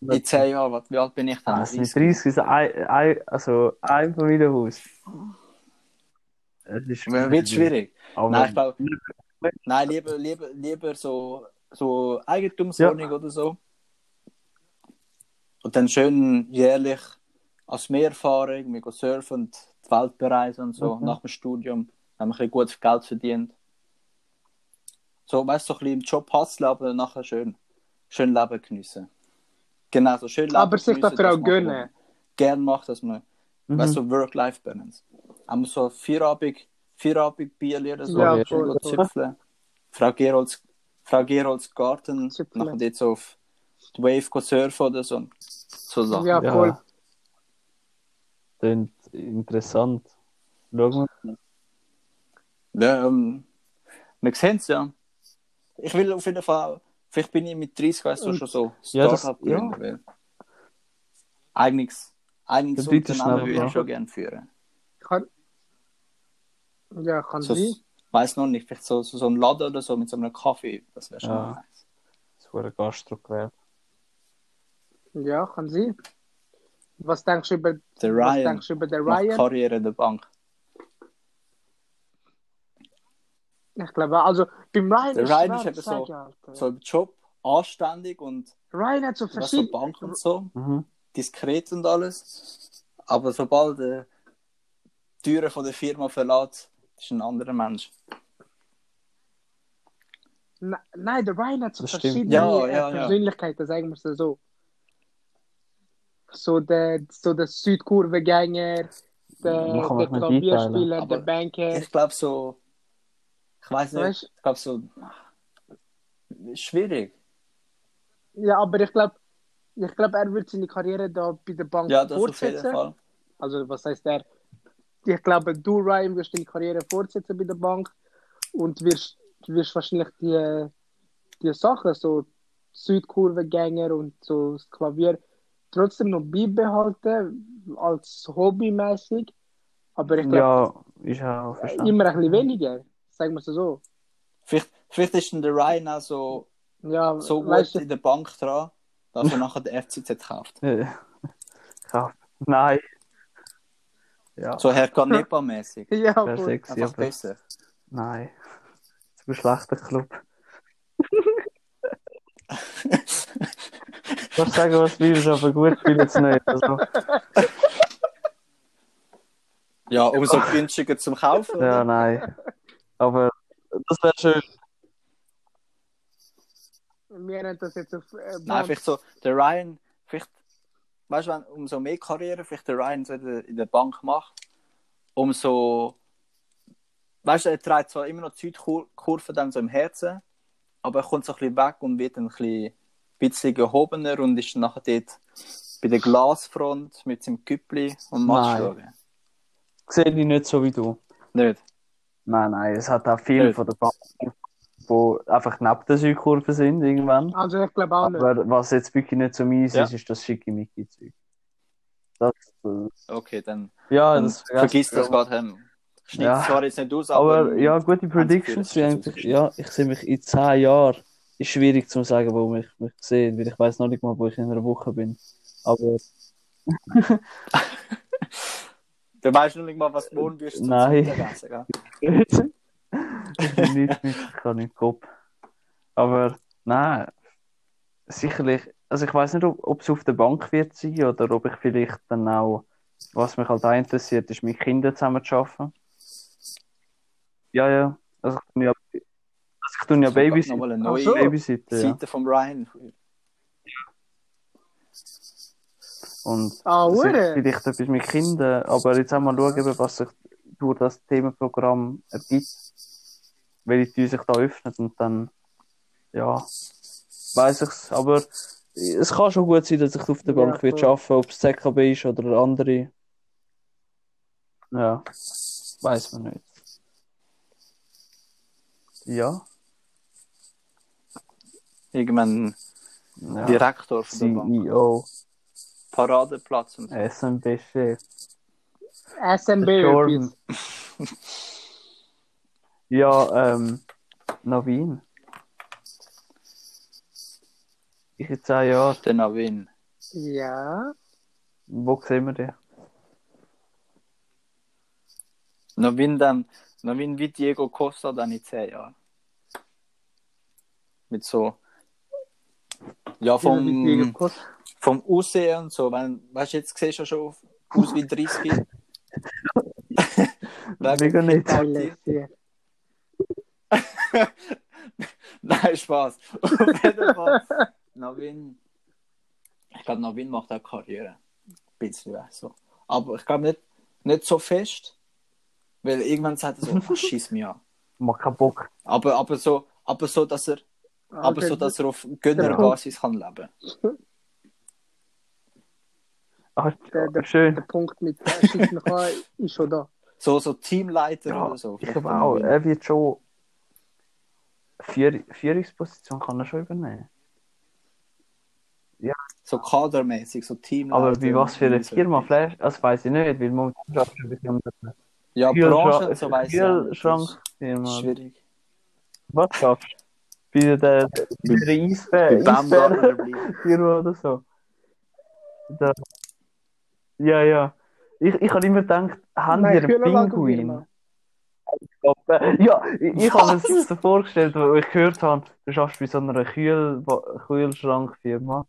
in 10 Jahren, was- wie alt bin ich dann? Es sind 30, ist ein, ein, also ein Familienhaus. Ist Wird schwierig. Aber Nein, ich glaube, nein, lieber, lieber, lieber so, so Eigentumswohnung oder so. Und dann schön jährlich als Mehrerfahrung, wir gehen surfen und die Welt bereisen und so, Mhm. nach dem Studium, haben wir ein bisschen gutes Geld verdient. So, weißt du, so ein bisschen im Job hustlen, aber nachher schön, schön Leben geniessen. Genau, so schön Leben Aber sich dafür auch gönnen. Gern macht, dass man, Mhm. weißt du, so Work-Life-Balance. Haben wir so Vierabend, Vierabend Bier oder so, Ja, voll, züpfeln. Frau Gerolds, Frau Gerolds Garten, Züpfeln. nachher dort so auf die Wave surfen oder so. So Sachen. Ja, Ja. voll. Klingt interessant. Schauen wir. Ja, ähm, wir sehen es ja. Ich will auf jeden Fall, vielleicht bin ich mit 30, weißt du, Und- schon so Ja, das- Startup gründen. weil Eigenes, eigenes dritte Unternehmen würde ja. ich schon gerne führen. Kann, ja, kann So, sein. weiß noch nicht, vielleicht so, so, so ein Laden oder so mit so einem Kaffee, das wäre schon Ja. nice. Das war ein Gastro-Gewerbe. Ja, kann sein. Was denkst du über, Der was Ryan denkst du über den Ryan? Karriere in der Bank. Ich glaube, also beim Ryan Der ist Ryan ist eben so- Alter. So im Job anständig und Ryan hat so was so verschiedene. Bank und so, Mhm. diskret und alles. Aber sobald die Türen von der Firma verlässt, ist ein anderer Mensch. Ne- Nein, der Ryan hat so Das verschiedene Ja, äh, ja, ja. Persönlichkeiten, sagen wir es so. So der, so der Südkurvengänger, der, der Klavierspieler, der Banker. Ich glaube so, ich weiß nicht, Weißt? ich glaube so, schwierig. Ja, aber ich glaube, ich glaube, er wird seine Karriere da bei der Bank Ja, das auf jeden fortsetzen. Fall. Also, was heißt er? Ich glaube, du, Ryan, wirst deine Karriere fortsetzen bei der Bank und wirst, wirst wahrscheinlich die, die Sachen, so Südkurvengänger und so das Klavier, trotzdem noch beibehalten, als hobbymäßig. Aber ich glaube, Ja, ist ja auch verstanden. immer ein bisschen weniger, sagen wir es so. Vielleicht, vielleicht ist dann der Ryan auch so, Ja, so gut weißt du, in der Bank dran, dass er nachher den FCZ kauft. [LAUGHS] Äh, Kauf. Nein. Ja, So Herr Canepa-mäßig. [LAUGHS] ja, wäre voll. sexy, Einfach aber besser. nein. Zu schlechter Club. [LAUGHS] Du kannst sagen, was du willst, aber gut spielen sie nicht. Also, Ja, umso günstiger zum Kaufen. ja, oder? nein. Aber das wäre schön. Wir haben das jetzt auf äh, Nein, vielleicht so, der Ryan, vielleicht, weißt du, wenn umso mehr Karriere vielleicht der Ryan so in der, Bank macht, umso, weißt du, er trägt zwar immer noch die Südkurve dann so im Herzen, aber er kommt so ein bisschen weg und wird ein bisschen, bisschen gehobener und ist dann nachher dort bei der Glasfront mit seinem Küppli und Matsch Nein. schauen. Sehe ich nicht so wie du. Nicht? Nein, nein, es hat auch viele Nicht. von der Bank, die einfach neben der Südkurve sind irgendwann. Also ich glaube auch nicht. Aber was jetzt wirklich nicht so mies Ja. ist, ist das Schickimicki-Zeug. Das, äh, Okay, dann, ja, dann das vergiss das gerade. Ähm, Schnitt Ja. zwar jetzt nicht aus, aber, Aber ja, gute Predictions. Das eigentlich, ja, ich sehe mich in zehn Jahren. Ist schwierig zu sagen, wo ich mich sehe, weil ich weiß noch nicht mal, wo ich in einer Woche bin. Aber [LAUGHS] du weißt noch nicht mal, was du morgen wirst Nein. [LAUGHS] gell? ich bin nicht mit, ich kann nicht Kopf. Aber nein, sicherlich. Also ich weiß nicht, ob, es auf der Bank wird sein oder ob ich vielleicht dann auch, was mich halt auch interessiert, ist mit Kindern zusammen zu arbeiten. Ja, ja. Also ich tue ja, also ich tue ja nochmal eine neue so. Babysitten, ja. Seite von Ryan. Und Ah, hure. vielleicht etwas mit Kindern, aber jetzt auch mal schauen, eben, was sich durch das Themenprogramm ergibt, welche Tür sich da öffnet und dann, ja, weiß ich's. Aber es kann schon gut sein, dass ich auf der Ja, Bank wird voll. arbeiten, ob es ZKB ist oder andere. Ja, weiß man nicht. Ja, Irgendwann Ja. Direktor von der Bank. CEO, Paradeplatz und so. SMB-Chef. SMB Jordan. [LAUGHS] Ja, ähm, Navin. Ich in zehn Jahren. Der Navin. Ja. Wo sehen wir dich? Navin dann, Navin wie Diego Costa dann in 10 Jahren. Mit so, ja, vom, vom Aussehen und so, wenn, weißt du, jetzt siehst du ja schon aus wie 30. [LAUGHS] Mega nicht. [LAUGHS] Nein, Spaß. Auf jeden Fall. Navin, ich glaube, Navin macht auch Karriere. Ein bisschen, so. Aber ich glaube nicht, nicht so fest, weil irgendwann sagt er so, oh, schieß mich an. Mach keinen Bock. Aber, aber, so, aber so, dass er, aber Okay, so, dass er auf Gönnerbasis kann leben. Ah, Der- der- schön. Der Punkt mit der Schießen kann ist schon da. So, so Teamleiter Ja, oder so. ich glaube auch, er wird schon. Vier, Führungsposition kann er schon übernehmen. So kadermäßig, so Teamleiter. Aber wie was für eine Firma. Flash, das weiß ich nicht, weil momentan schaffst du ein bisschen Ja, Branche und so weiss ich Kühlschrankfirma. Schwierig. Was schaffst du? Bei der, der, bei der Eisbär. Eisbärfirma oder so. Da. Ja, ja. Ich, ich habe immer gedacht, haben wir einen. Pinguin? Ja, ich, habe es mir so vorgestellt, wo ich gehört habe, du schaffst bei so einer Kühl Kühlschrankfirma.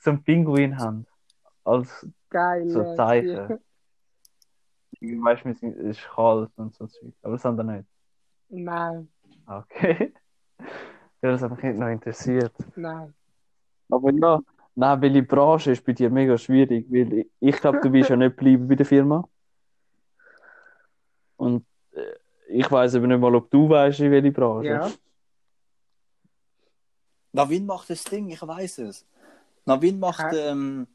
so einen Pinguin haben. Als Geil. so Zeichen. Ich weiß, es ist kalt und so Zeug. Aber das andere nicht. Nein, Okay. [LAUGHS] Ja, das hat mich nicht noch interessiert. nein. Aber ja, nein, welche Branche ist bei dir mega schwierig, weil ich, ich glaube, du willst ja [LAUGHS] nicht bleiben bei der Firma. Und äh, ich weiß aber nicht mal, ob du weißt, in welche Branche. Ja. Navin macht das Ding, ich weiß es. Navin macht ähm,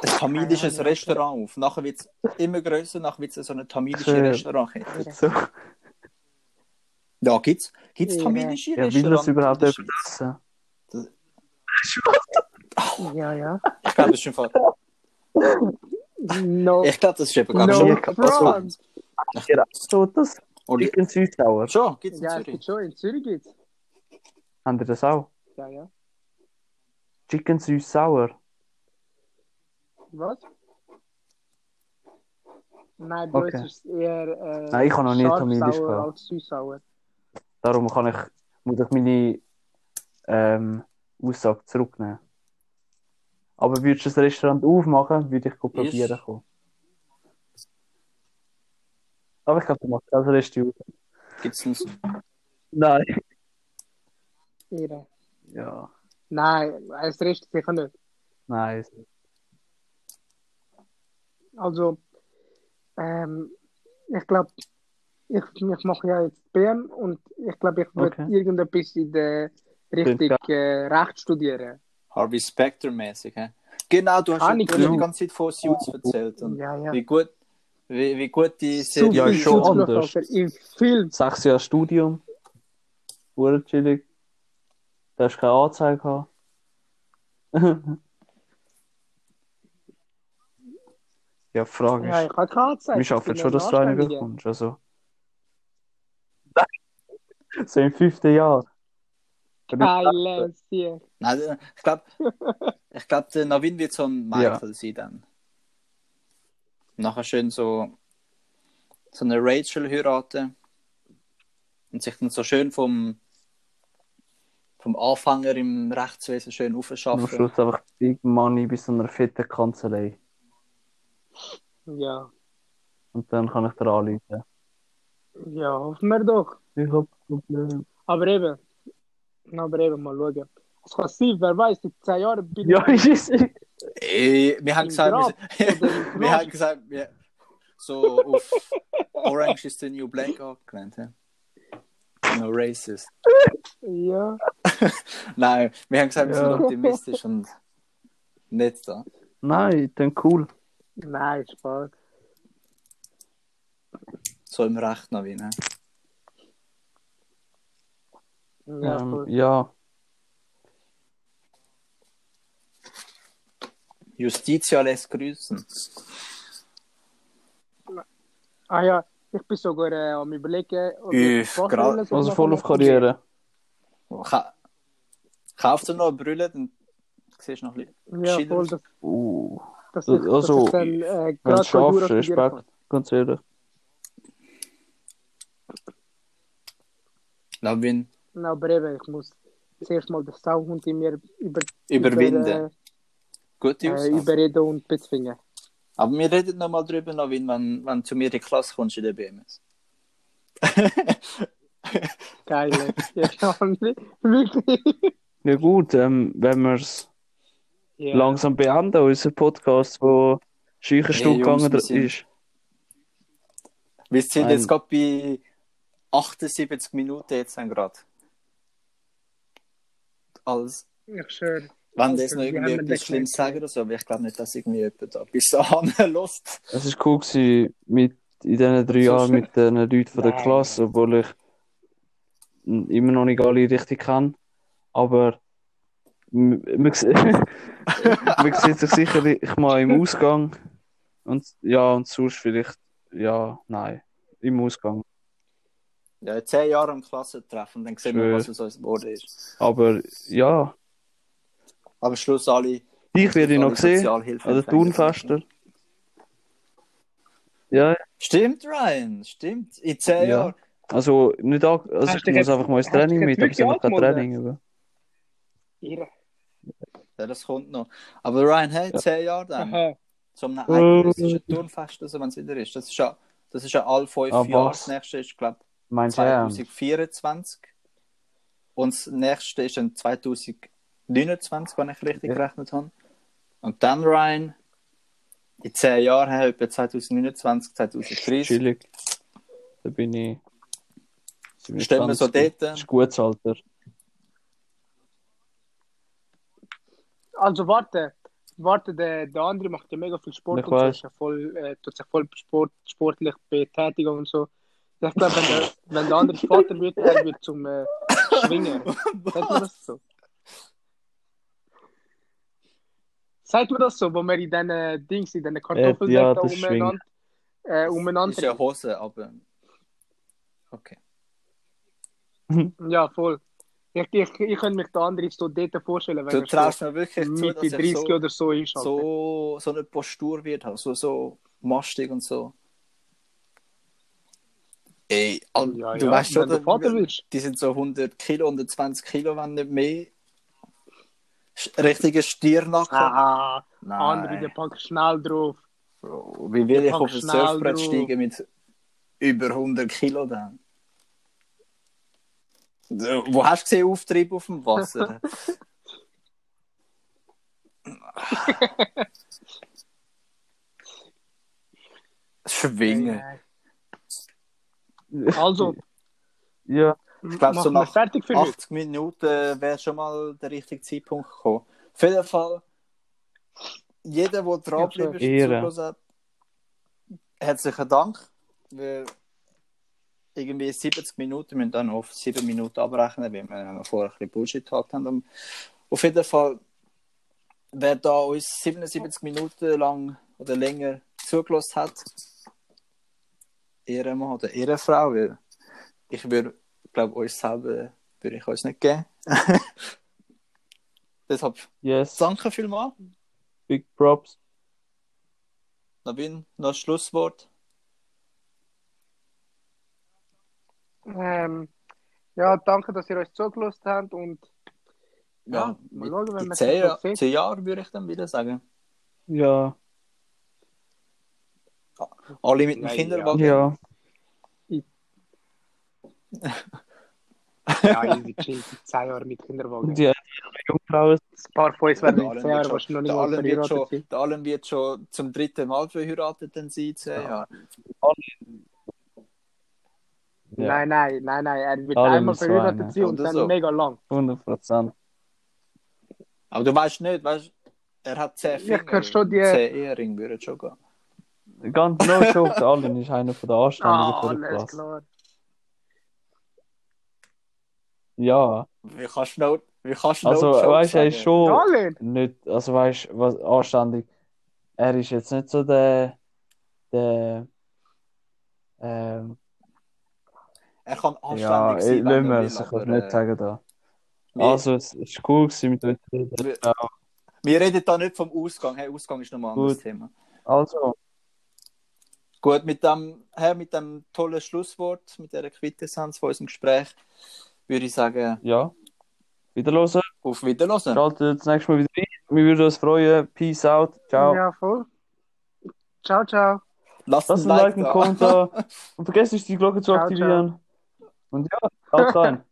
ein tamilisches. Restaurant auf. Nachher wird es immer größer, nachher wird es so eine tamilische Schön. Restaurantkette. So, Ja, gibt's, gibt's Ja. tamilische ja, will das Restaurants? überhaupt essen? Ja, ja. Ich glaube, das ist schon Fall. [LAUGHS] No, Ich glaube, das ist eben gar no schon. front. Ja, so das Oli- Chicken Süßsauer. Schon, gibt's in Ja, es Zürich. gibt schon. In Zürich gibt's. Habt ihr das auch? Ja, ja. Chicken Süßsauer. Was? Nein, bei Okay. uns ist es eher äh, Nein, ich habe noch nie tamilisch gehabt. als süßsauer. Darum kann ich, muss ich meine ähm, Aussage zurücknehmen. Aber würdest du das Restaurant aufmachen, würde ich go probieren Ist- kommen. Aber ich glaube, du machst das Restaurant. Gibt's ein, Nein. Ihre. Ja, Nein, als Rest sicher nicht. nein. Also, ähm, ich glaube, ich, ich mache ja jetzt BM und ich glaube, ich würde Okay. irgendetwas in der Richtung äh, Recht studieren. Harvey Specter-mäßig. hä? Genau, du hast Kann ja, du ja die ganze Zeit von Suits erzählt. Und Ja, ja. wie, gut, wie, wie gut die So Serie Ja, schon anders. Im Film. Sechs Jahre Studium. Wurde chillig. Du hast keine Anzeige gehabt. [LAUGHS] ja, Frage Ja, ist, ich habe keine Zeit. wir schaffen schon, dass du reiniger kommst. Also. [LAUGHS] so im fünften Jahr. Geile Sieg. Nein, äh, ich glaube, [LAUGHS] ich glaub, der Navin wird so ein Michael sein dann. Nachher schön so, so eine Rachel heiraten und sich dann so schön vom, vom Anfänger im Rechtswesen schön Am aufschaffen. Schluss einfach Big Money bei so einer fetten Kanzlei. Ja. Und dann kann ich dir anrufen. Ja, hoffen wir doch. Ich hab Probleme. Aber eben, aber eben mal schauen. Es kann sein, wer weiß, in zehn Jahren bin Ja, ich ist es. Ey, wir haben gesagt, wir, wir [LAUGHS] haben gesagt, wir, so auf Orange is the New Black angelernt. No racist. Ja, [LAUGHS] Nein, wir haben gesagt, wir sind Ja. optimistisch und nicht da. Nein, dann cool. nein, Spaß. So im Recht Navin. hä? Ja. Ähm, ja. Justitia lässt grüßen. Ah ja, ich bin sogar äh, am überlegen. Üff, gerade. Also voll auf Karriere. Ka Kauf dir noch eine Brille, dann siehst du noch ein bisschen. Ja, voll, das, uh. das ist, also, das dann, äh, wenn du schaffst, Respekt, ganz ehrlich. Lavin, na, aber eben, ich muss zuerst mal den Sauhund in mir über, überwinden. über, Gute äh, Aussage. äh, überreden und bezwingen. Aber wir reden noch mal drüber, Lavin, wenn, wenn du zu mir in die Klasse kommst in der BMS. [LAUGHS] [LAUGHS] Geil. ja, wirklich. Ja gut, ähm, wenn wir es Ja. langsam beenden, unser Podcast, wo schücher Hey, gegangen sind- ist. Wir sind jetzt gerade bei 78 Minuten jetzt gerade. Als Ich schwöre. wenn das noch irgendwie etwas nicht Schlimmes sagen oder so, aber ich glaube nicht, dass irgendwie jemand da bis dahin lässt. Es war cool gewesen, mit, in diesen drei So Jahren schön. mit den Leuten von der Nein. Klasse, obwohl ich immer noch nicht alle richtig kenne. Aber man sieht, [LAUGHS] man sieht sich sicherlich mal im Ausgang. Und ja, und sonst vielleicht, ja, nein, im Ausgang. Ja, in 10 Jahre am Klassentreffen, dann sehen wir, was aus uns geworden ist. Aber ja, Aber am Schluss alle. dich werde ich noch sehen. Der Turnfester. Ja, Stimmt, Ryan, stimmt. In 10 Ja. Jahren. also nicht an, also Hast ich muss einfach mal ins Training mit, aber es ist noch kein? Training. Aber. Irre. Ja, das kommt noch. Aber Ryan, hey, in 10 Jahren dann. Aha. So einem Äh. eidgenössischen Turnfest, also wenn es wieder ist. Das ist ja, das ist ja alle 5 Ah, Jahre. was? Das nächste ist, glaube Meinst ich, du ja? 2024. Und das nächste ist dann 2029, wenn ich richtig Ja. gerechnet habe. Und dann, Ryan, in 10 Jahren, hey, etwa 2029, 2030. Chillig. Da bin ich. Stellen wir so 27. dort. Das ist ein gutes Alter. Also warte, warte, der, der andere macht ja mega viel Sport Ich und so, weiß. ist ja voll, äh, tut sich voll Sport, sportlich betätigen und so. Ich glaube, wenn der, wenn der andere Vater wird, er wird zum äh, Schwingen. [LAUGHS] Sagt man das so? Sagt man das so, wo man in diesen Dings, in diesen Kartoffeln Äh, ja, da das ist umeinander, äh, umeinander ist ja Hose, aber. Okay. Ja, voll. Ich, ich, ich könnte mich der andere so dort vorstellen, wenn Du er traust mir wirklich so zu, Mitte dass ich 30 so, oder so ist. Alter. so, so eine Postur wird, halt. so, so mastig und so. Ey, ja, du ja, weißt schon, du die sind so 100 Kilo, 120 Kilo, wenn nicht mehr. Sch- Richtiger Stiernacken. Ah, Nein. andere, der packt schnell drauf. Bro, wie will ich pack auf ein Surfbrett drauf. steigen mit über 100 Kilo dann? Wo hast du gesehen, Auftrieb auf dem Wasser? [LAUGHS] Schwingen. Also, [LAUGHS] Ja, Ich glaube, so nach fertig für heute. 80 Minuten wäre schon mal der richtige Zeitpunkt gekommen. Auf jeden Fall, jeder, der dranbleibt, hat, herzlichen Dank. Wir irgendwie 70 Minuten, wir müssen dann auf 7 Minuten abrechnen, weil wir vorher ein bisschen Bullshit gehabt haben. Auf jeden Fall, wer da uns 77 Minuten lang oder länger zugelassen hat, Ehrenmann oder Ehrenfrau, weil ich würde, glaube uns selber würde ich uns nicht geben. [LAUGHS] Deshalb yes. danke vielmals. Big Props. Nabin, noch ein Schlusswort. Ähm, ja, danke, dass ihr euch zugelassen habt und Ja, Ja, mal schauen, wenn wir zehn, Jahr- zehn Jahren würde ich dann wieder sagen. Ja. Alle mit dem Ja, Kinderwagen. Ja. ja, easy chill, 10 Jahre mit Kinderwagen. Die Jungfrauen. Ein paar von uns werden in Allen 10 wird Jahren wahrscheinlich noch nicht der mal Allen wird verheiratet schon, sein. der Allen wird schon zum dritten Mal verheiratet dann sein, in zehn Jahren. Ja. Nein, nein, nein, nein, er wird Allen einmal verheiratet sein und dann so. mega lang. 100 Prozent. Aber du weißt nicht, weißt er hat zehn Ich Finger. hör schon die- Zehn Eheringe würden schon gehen. Ganz [LAUGHS] no joke, Allen ist einer von der Anständigen Ah, von der alles Klasse. klar. Ja, Wie kannst du noch, wie kannst du also noch weißt du, er ist schon Darlehen. nicht, also weißt du, was anständig. Er ist jetzt nicht so der, der, ähm, Er kann ja, anständig sein, ich, wenn lassen wir es, ich aber, will nicht äh, sagen da. wir, Also, es ist cool gewesen mit euch. reden. wir, Ja, wir reden da nicht vom Ausgang. Hey, Ausgang ist nochmal ein anderes. Thema. also, Gut, mit dem, hey, mit dem tollen Schlusswort, mit der Quintessenz von unserem Gespräch, würde ich sagen, ja, wieder hören. auf Wiederhören. Schaltet das nächste Mal wieder ein. Wir würden uns freuen. Peace out. Ciao. Ja, voll. Ciao, ciao. Lasst Lasst ein ein Like, da. Kommentar. [LAUGHS] Und vergesst nicht, die Glocke zu Ciao, aktivieren. Und ja, haut rein. [LAUGHS]